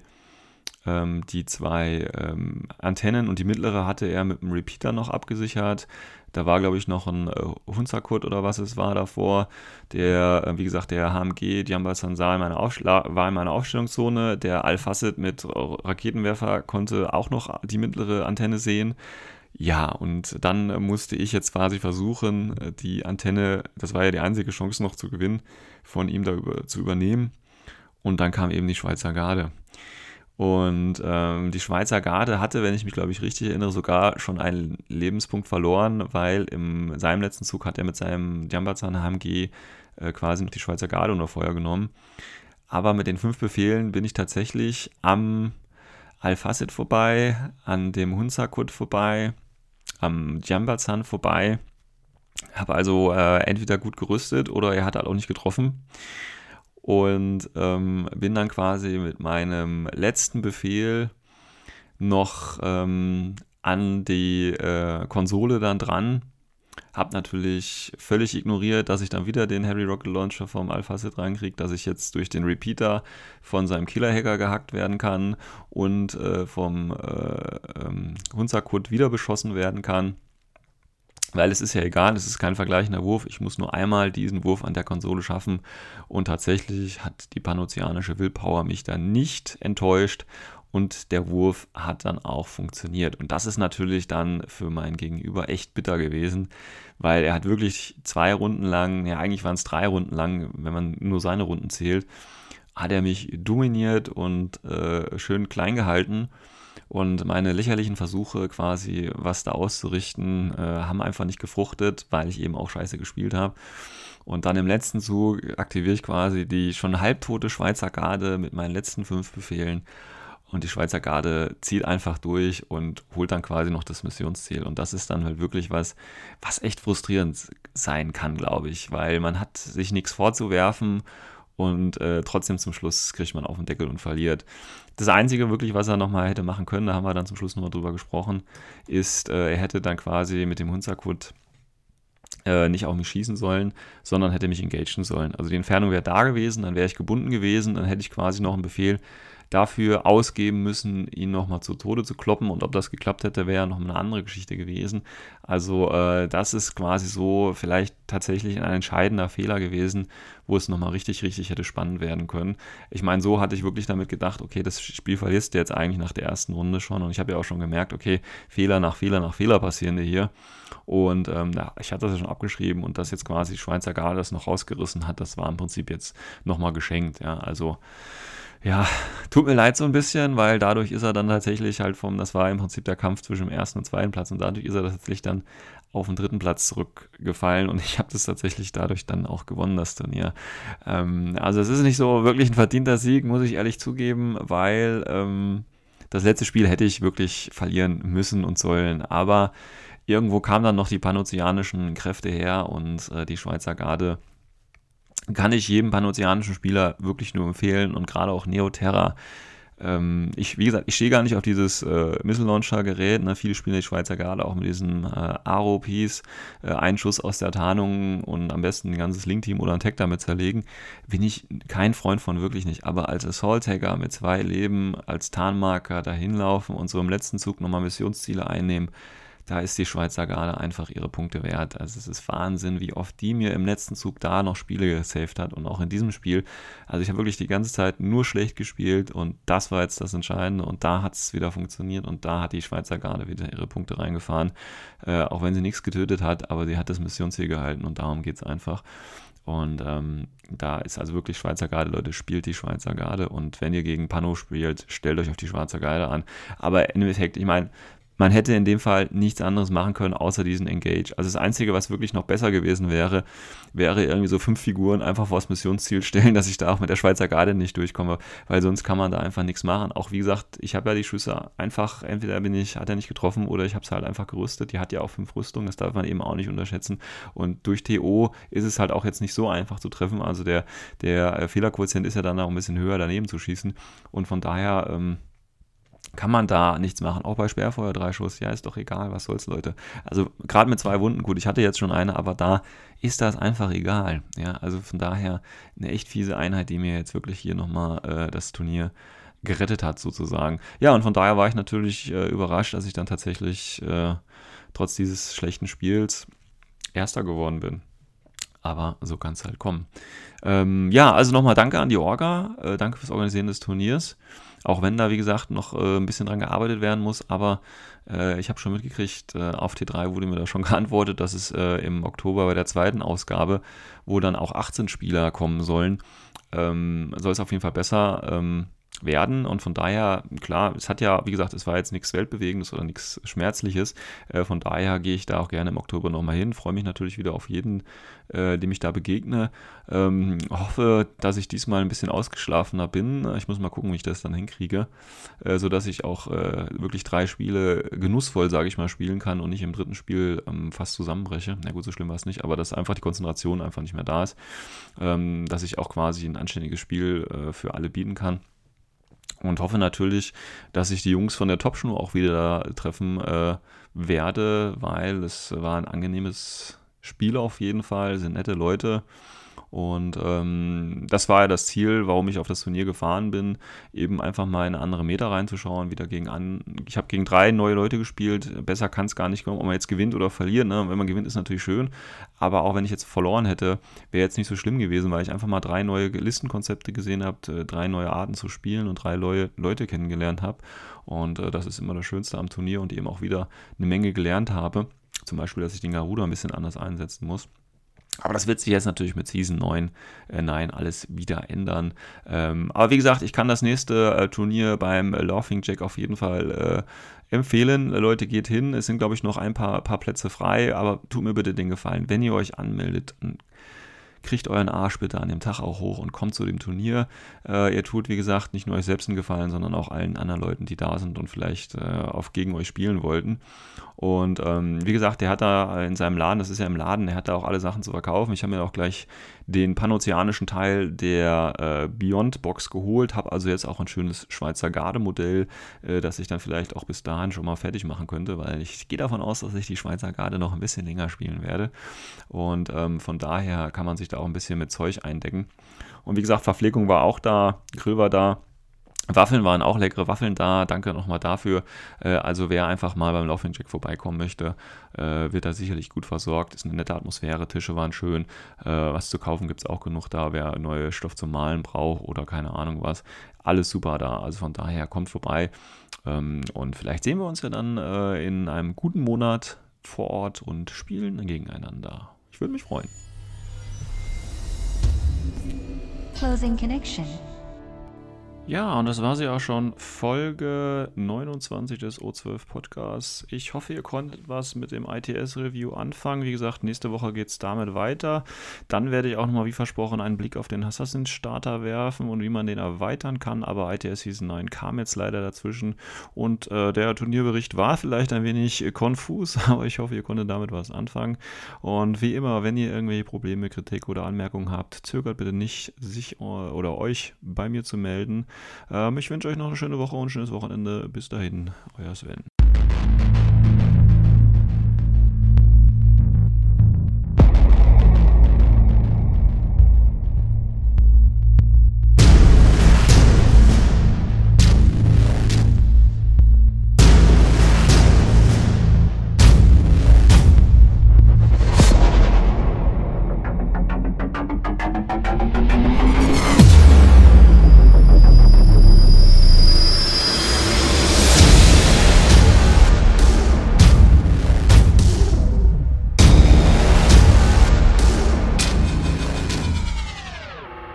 ähm, die zwei ähm, Antennen und die mittlere hatte er mit einem Repeater noch abgesichert. Da war, glaube ich, noch ein äh, Hunzakut oder was es war davor. Der, äh, wie gesagt, der HMG Jamba Sansar war in meiner Aufstellungszone. Der Alphacid mit Raketenwerfer konnte auch noch die mittlere Antenne sehen. Ja, und dann musste ich jetzt quasi versuchen, die Antenne, das war ja die einzige Chance noch zu gewinnen, von ihm da über, zu übernehmen. Und dann kam eben die Schweizer Garde. Und ähm, die Schweizer Garde hatte, wenn ich mich, glaube ich, richtig erinnere, sogar schon einen Lebenspunkt verloren, weil in seinem letzten Zug hat er mit seinem Jambazan HMG äh, quasi noch die Schweizer Garde unter Feuer genommen. Aber mit den fünf Befehlen bin ich tatsächlich am Al-Facid vorbei, an dem Hunsakut vorbei, am Jambazan vorbei. Habe also äh, entweder gut gerüstet oder er hat halt auch nicht getroffen. Und ähm, bin dann quasi mit meinem letzten Befehl noch ähm, an die äh, Konsole dann dran habe natürlich völlig ignoriert, dass ich dann wieder den Harry Rocket Launcher vom Alpha Set reinkriege, dass ich jetzt durch den Repeater von seinem Killer-Hacker gehackt werden kann und äh, vom äh, ähm, Hunzakut wieder beschossen werden kann. Weil es ist ja egal, es ist kein vergleichender Wurf. Ich muss nur einmal diesen Wurf an der Konsole schaffen. Und tatsächlich hat die panozeanische Willpower mich da nicht enttäuscht und der Wurf hat dann auch funktioniert. Und das ist natürlich dann für mein Gegenüber echt bitter gewesen, weil er hat wirklich zwei Runden lang, ja eigentlich waren es drei Runden lang, wenn man nur seine Runden zählt, hat er mich dominiert und äh, schön klein gehalten. Und meine lächerlichen Versuche, quasi was da auszurichten, äh, haben einfach nicht gefruchtet, weil ich eben auch scheiße gespielt habe. Und dann im letzten Zug aktiviere ich quasi die schon halbtote Schweizer Garde mit meinen letzten fünf Befehlen. Und die Schweizer Garde zieht einfach durch und holt dann quasi noch das Missionsziel. Und das ist dann halt wirklich was, was echt frustrierend sein kann, glaube ich, weil man hat sich nichts vorzuwerfen und äh, trotzdem zum Schluss kriegt man auf den Deckel und verliert. Das Einzige wirklich, was er nochmal hätte machen können, da haben wir dann zum Schluss nochmal drüber gesprochen, ist, äh, er hätte dann quasi mit dem Hunzerkut äh, nicht auf mich schießen sollen, sondern hätte mich engagen sollen. Also die Entfernung wäre da gewesen, dann wäre ich gebunden gewesen, dann hätte ich quasi noch einen Befehl dafür ausgeben müssen, ihn nochmal zu Tode zu kloppen. Und ob das geklappt hätte, wäre noch eine andere Geschichte gewesen. Also äh, das ist quasi so vielleicht tatsächlich ein entscheidender Fehler gewesen, wo es nochmal richtig, richtig hätte spannend werden können. Ich meine, so hatte ich wirklich damit gedacht, okay, das Spiel verlierst du jetzt eigentlich nach der ersten Runde schon. Und ich habe ja auch schon gemerkt, okay, Fehler nach Fehler nach Fehler passieren dir hier. Und ähm, ja, ich hatte das ja schon abgeschrieben und dass jetzt quasi Schweizer Garde das noch rausgerissen hat, das war im Prinzip jetzt nochmal geschenkt. Ja, also ja, tut mir leid so ein bisschen, weil dadurch ist er dann tatsächlich halt vom, das war im Prinzip der Kampf zwischen dem ersten und zweiten Platz und dadurch ist er tatsächlich dann auf den dritten Platz zurückgefallen und ich habe das tatsächlich dadurch dann auch gewonnen, das Turnier. Ähm, also es ist nicht so wirklich ein verdienter Sieg, muss ich ehrlich zugeben, weil ähm, das letzte Spiel hätte ich wirklich verlieren müssen und sollen, aber irgendwo kamen dann noch die panozeanischen Kräfte her und äh, die Schweizer Garde kann ich jedem panozeanischen Spieler wirklich nur empfehlen und gerade auch Neoterra. Ähm, ich, wie gesagt, ich stehe gar nicht auf dieses äh, Missile Launcher Gerät. Ne? Viele spielen die Schweizer gerade auch mit diesem äh, Aro-Piece, äh, Einschuss aus der Tarnung und am besten ein ganzes Link-Team oder ein Tag damit zerlegen. Bin ich kein Freund von, wirklich nicht. Aber als Assault-Tagger mit zwei Leben, als Tarnmarker dahin laufen und so im letzten Zug nochmal Missionsziele einnehmen, da ist die Schweizer Garde einfach ihre Punkte wert. Also es ist Wahnsinn, wie oft die mir im letzten Zug da noch Spiele gesaved hat und auch in diesem Spiel. Also ich habe wirklich die ganze Zeit nur schlecht gespielt und das war jetzt das Entscheidende und da hat es wieder funktioniert und da hat die Schweizer Garde wieder ihre Punkte reingefahren. Äh, auch wenn sie nichts getötet hat, aber sie hat das Missionsziel gehalten und darum geht es einfach. Und ähm, da ist also wirklich Schweizer Garde, Leute, spielt die Schweizer Garde. Und wenn ihr gegen Pano spielt, stellt euch auf die Schweizer Garde an. Aber im Endeffekt, ich meine, man hätte in dem Fall nichts anderes machen können, außer diesen Engage. Also das Einzige, was wirklich noch besser gewesen wäre, wäre irgendwie so fünf Figuren einfach vor das Missionsziel stellen, (laughs) dass ich da auch mit der Schweizer Garde nicht durchkomme, weil sonst kann man da einfach nichts machen. Auch wie gesagt, ich habe ja die Schüsse einfach, entweder bin ich, hat er nicht getroffen oder ich habe es halt einfach gerüstet. Die hat ja auch fünf Rüstungen, das darf man eben auch nicht unterschätzen. Und durch TO ist es halt auch jetzt nicht so einfach zu treffen. Also der, der Fehlerquotient ist ja dann auch ein bisschen höher daneben zu schießen. Und von daher, ähm, kann man da nichts machen. Auch bei Sperrfeuer drei Schuss, ja, ist doch egal, was soll's, Leute. Also gerade mit zwei Wunden, gut, ich hatte jetzt schon eine, aber da ist das einfach egal. Ja, also von daher eine echt fiese Einheit, die mir jetzt wirklich hier nochmal äh, das Turnier gerettet hat, sozusagen. Ja, und von daher war ich natürlich äh, überrascht, dass ich dann tatsächlich äh, trotz dieses schlechten Spiels Erster geworden bin. Aber so kann es halt kommen. Ähm, ja, also nochmal danke an die Orga. Äh, danke fürs Organisieren des Turniers. Auch wenn da, wie gesagt, noch äh, ein bisschen dran gearbeitet werden muss. Aber äh, ich habe schon mitgekriegt, äh, auf T3 wurde mir da schon (laughs) geantwortet, dass es äh, im Oktober bei der zweiten Ausgabe, wo dann auch 18 Spieler kommen sollen, ähm, soll es auf jeden Fall besser. Ähm, werden. Und von daher, klar, es hat ja, wie gesagt, es war jetzt nichts Weltbewegendes oder nichts Schmerzliches. Äh, von daher gehe ich da auch gerne im Oktober nochmal hin. Freue mich natürlich wieder auf jeden, äh, dem ich da begegne. Ähm, hoffe, dass ich diesmal ein bisschen ausgeschlafener bin. Ich muss mal gucken, wie ich das dann hinkriege, äh, sodass ich auch äh, wirklich drei Spiele genussvoll, sage ich mal, spielen kann und nicht im dritten Spiel ähm, fast zusammenbreche. Na gut, so schlimm war es nicht, aber dass einfach die Konzentration einfach nicht mehr da ist. Ähm, dass ich auch quasi ein anständiges Spiel äh, für alle bieten kann und hoffe natürlich, dass ich die Jungs von der Top-Show auch wieder treffen äh, werde, weil es war ein angenehmes Spiel auf jeden Fall, sind nette Leute Und ähm, das war ja das Ziel, warum ich auf das Turnier gefahren bin, eben einfach mal in andere Meter reinzuschauen, wieder gegen an. Ich habe gegen drei neue Leute gespielt. Besser kann es gar nicht kommen, ob man jetzt gewinnt oder verliert. Ne? Wenn man gewinnt, ist natürlich schön. Aber auch wenn ich jetzt verloren hätte, wäre jetzt nicht so schlimm gewesen, weil ich einfach mal drei neue Listenkonzepte gesehen habe, äh, drei neue Arten zu spielen und drei neue Leute kennengelernt habe. Und äh, das ist immer das Schönste am Turnier und eben auch wieder eine Menge gelernt habe. Zum Beispiel, dass ich den Garuda ein bisschen anders einsetzen muss. Aber das wird sich jetzt natürlich mit Season 9, äh, nein, alles wieder ändern. Ähm, aber wie gesagt, ich kann das nächste äh, Turnier beim äh, Laughing Jack auf jeden Fall äh, empfehlen. Leute, geht hin. Es sind, glaube ich, noch ein paar, paar Plätze frei. Aber tut mir bitte den Gefallen, wenn ihr euch anmeldet, kriegt euren Arsch bitte an dem Tag auch hoch und kommt zu dem Turnier. Äh, ihr tut, wie gesagt, nicht nur euch selbst einen Gefallen, sondern auch allen anderen Leuten, die da sind und vielleicht äh, auf gegen euch spielen wollten. Und ähm, wie gesagt, der hat da in seinem Laden, das ist ja im Laden, der hat da auch alle Sachen zu verkaufen. Ich habe mir auch gleich den panozeanischen Teil der äh, Beyond Box geholt, habe also jetzt auch ein schönes Schweizer Garde-Modell, äh, das ich dann vielleicht auch bis dahin schon mal fertig machen könnte, weil ich gehe davon aus, dass ich die Schweizer Garde noch ein bisschen länger spielen werde. Und ähm, von daher kann man sich da auch ein bisschen mit Zeug eindecken. Und wie gesagt, Verpflegung war auch da, Grill war da. Waffeln waren auch leckere Waffeln da. Danke nochmal dafür. Äh, also wer einfach mal beim Laughing Jack vorbeikommen möchte, äh, wird da sicherlich gut versorgt. Ist eine nette Atmosphäre. Tische waren schön. Äh, was zu kaufen gibt es auch genug da. Wer neue Stoff zum Malen braucht oder keine Ahnung was. Alles super da. Also von daher kommt vorbei. Ähm, und vielleicht sehen wir uns ja dann in einem guten Monat vor Ort und spielen gegeneinander. Ich würde mich freuen. Closing connection. Ja, und das war sie auch schon, Folge 29 des O12 Podcasts. Ich hoffe, ihr konntet was mit dem ITS-Review anfangen. Wie gesagt, nächste Woche geht es damit weiter. Dann werde ich auch nochmal, wie versprochen, einen Blick auf den Assassin's Starter werfen und wie man den erweitern kann. Aber ITS Season 9 kam jetzt leider dazwischen und äh, der Turnierbericht war vielleicht ein wenig äh, konfus, (laughs) aber ich hoffe, ihr konntet damit was anfangen. Und wie immer, wenn ihr irgendwelche Probleme, Kritik oder Anmerkungen habt, zögert bitte nicht, sich äh, oder euch bei mir zu melden. Ähm, ich wünsche euch noch eine schöne Woche und ein schönes Wochenende. Bis dahin, euer Sven.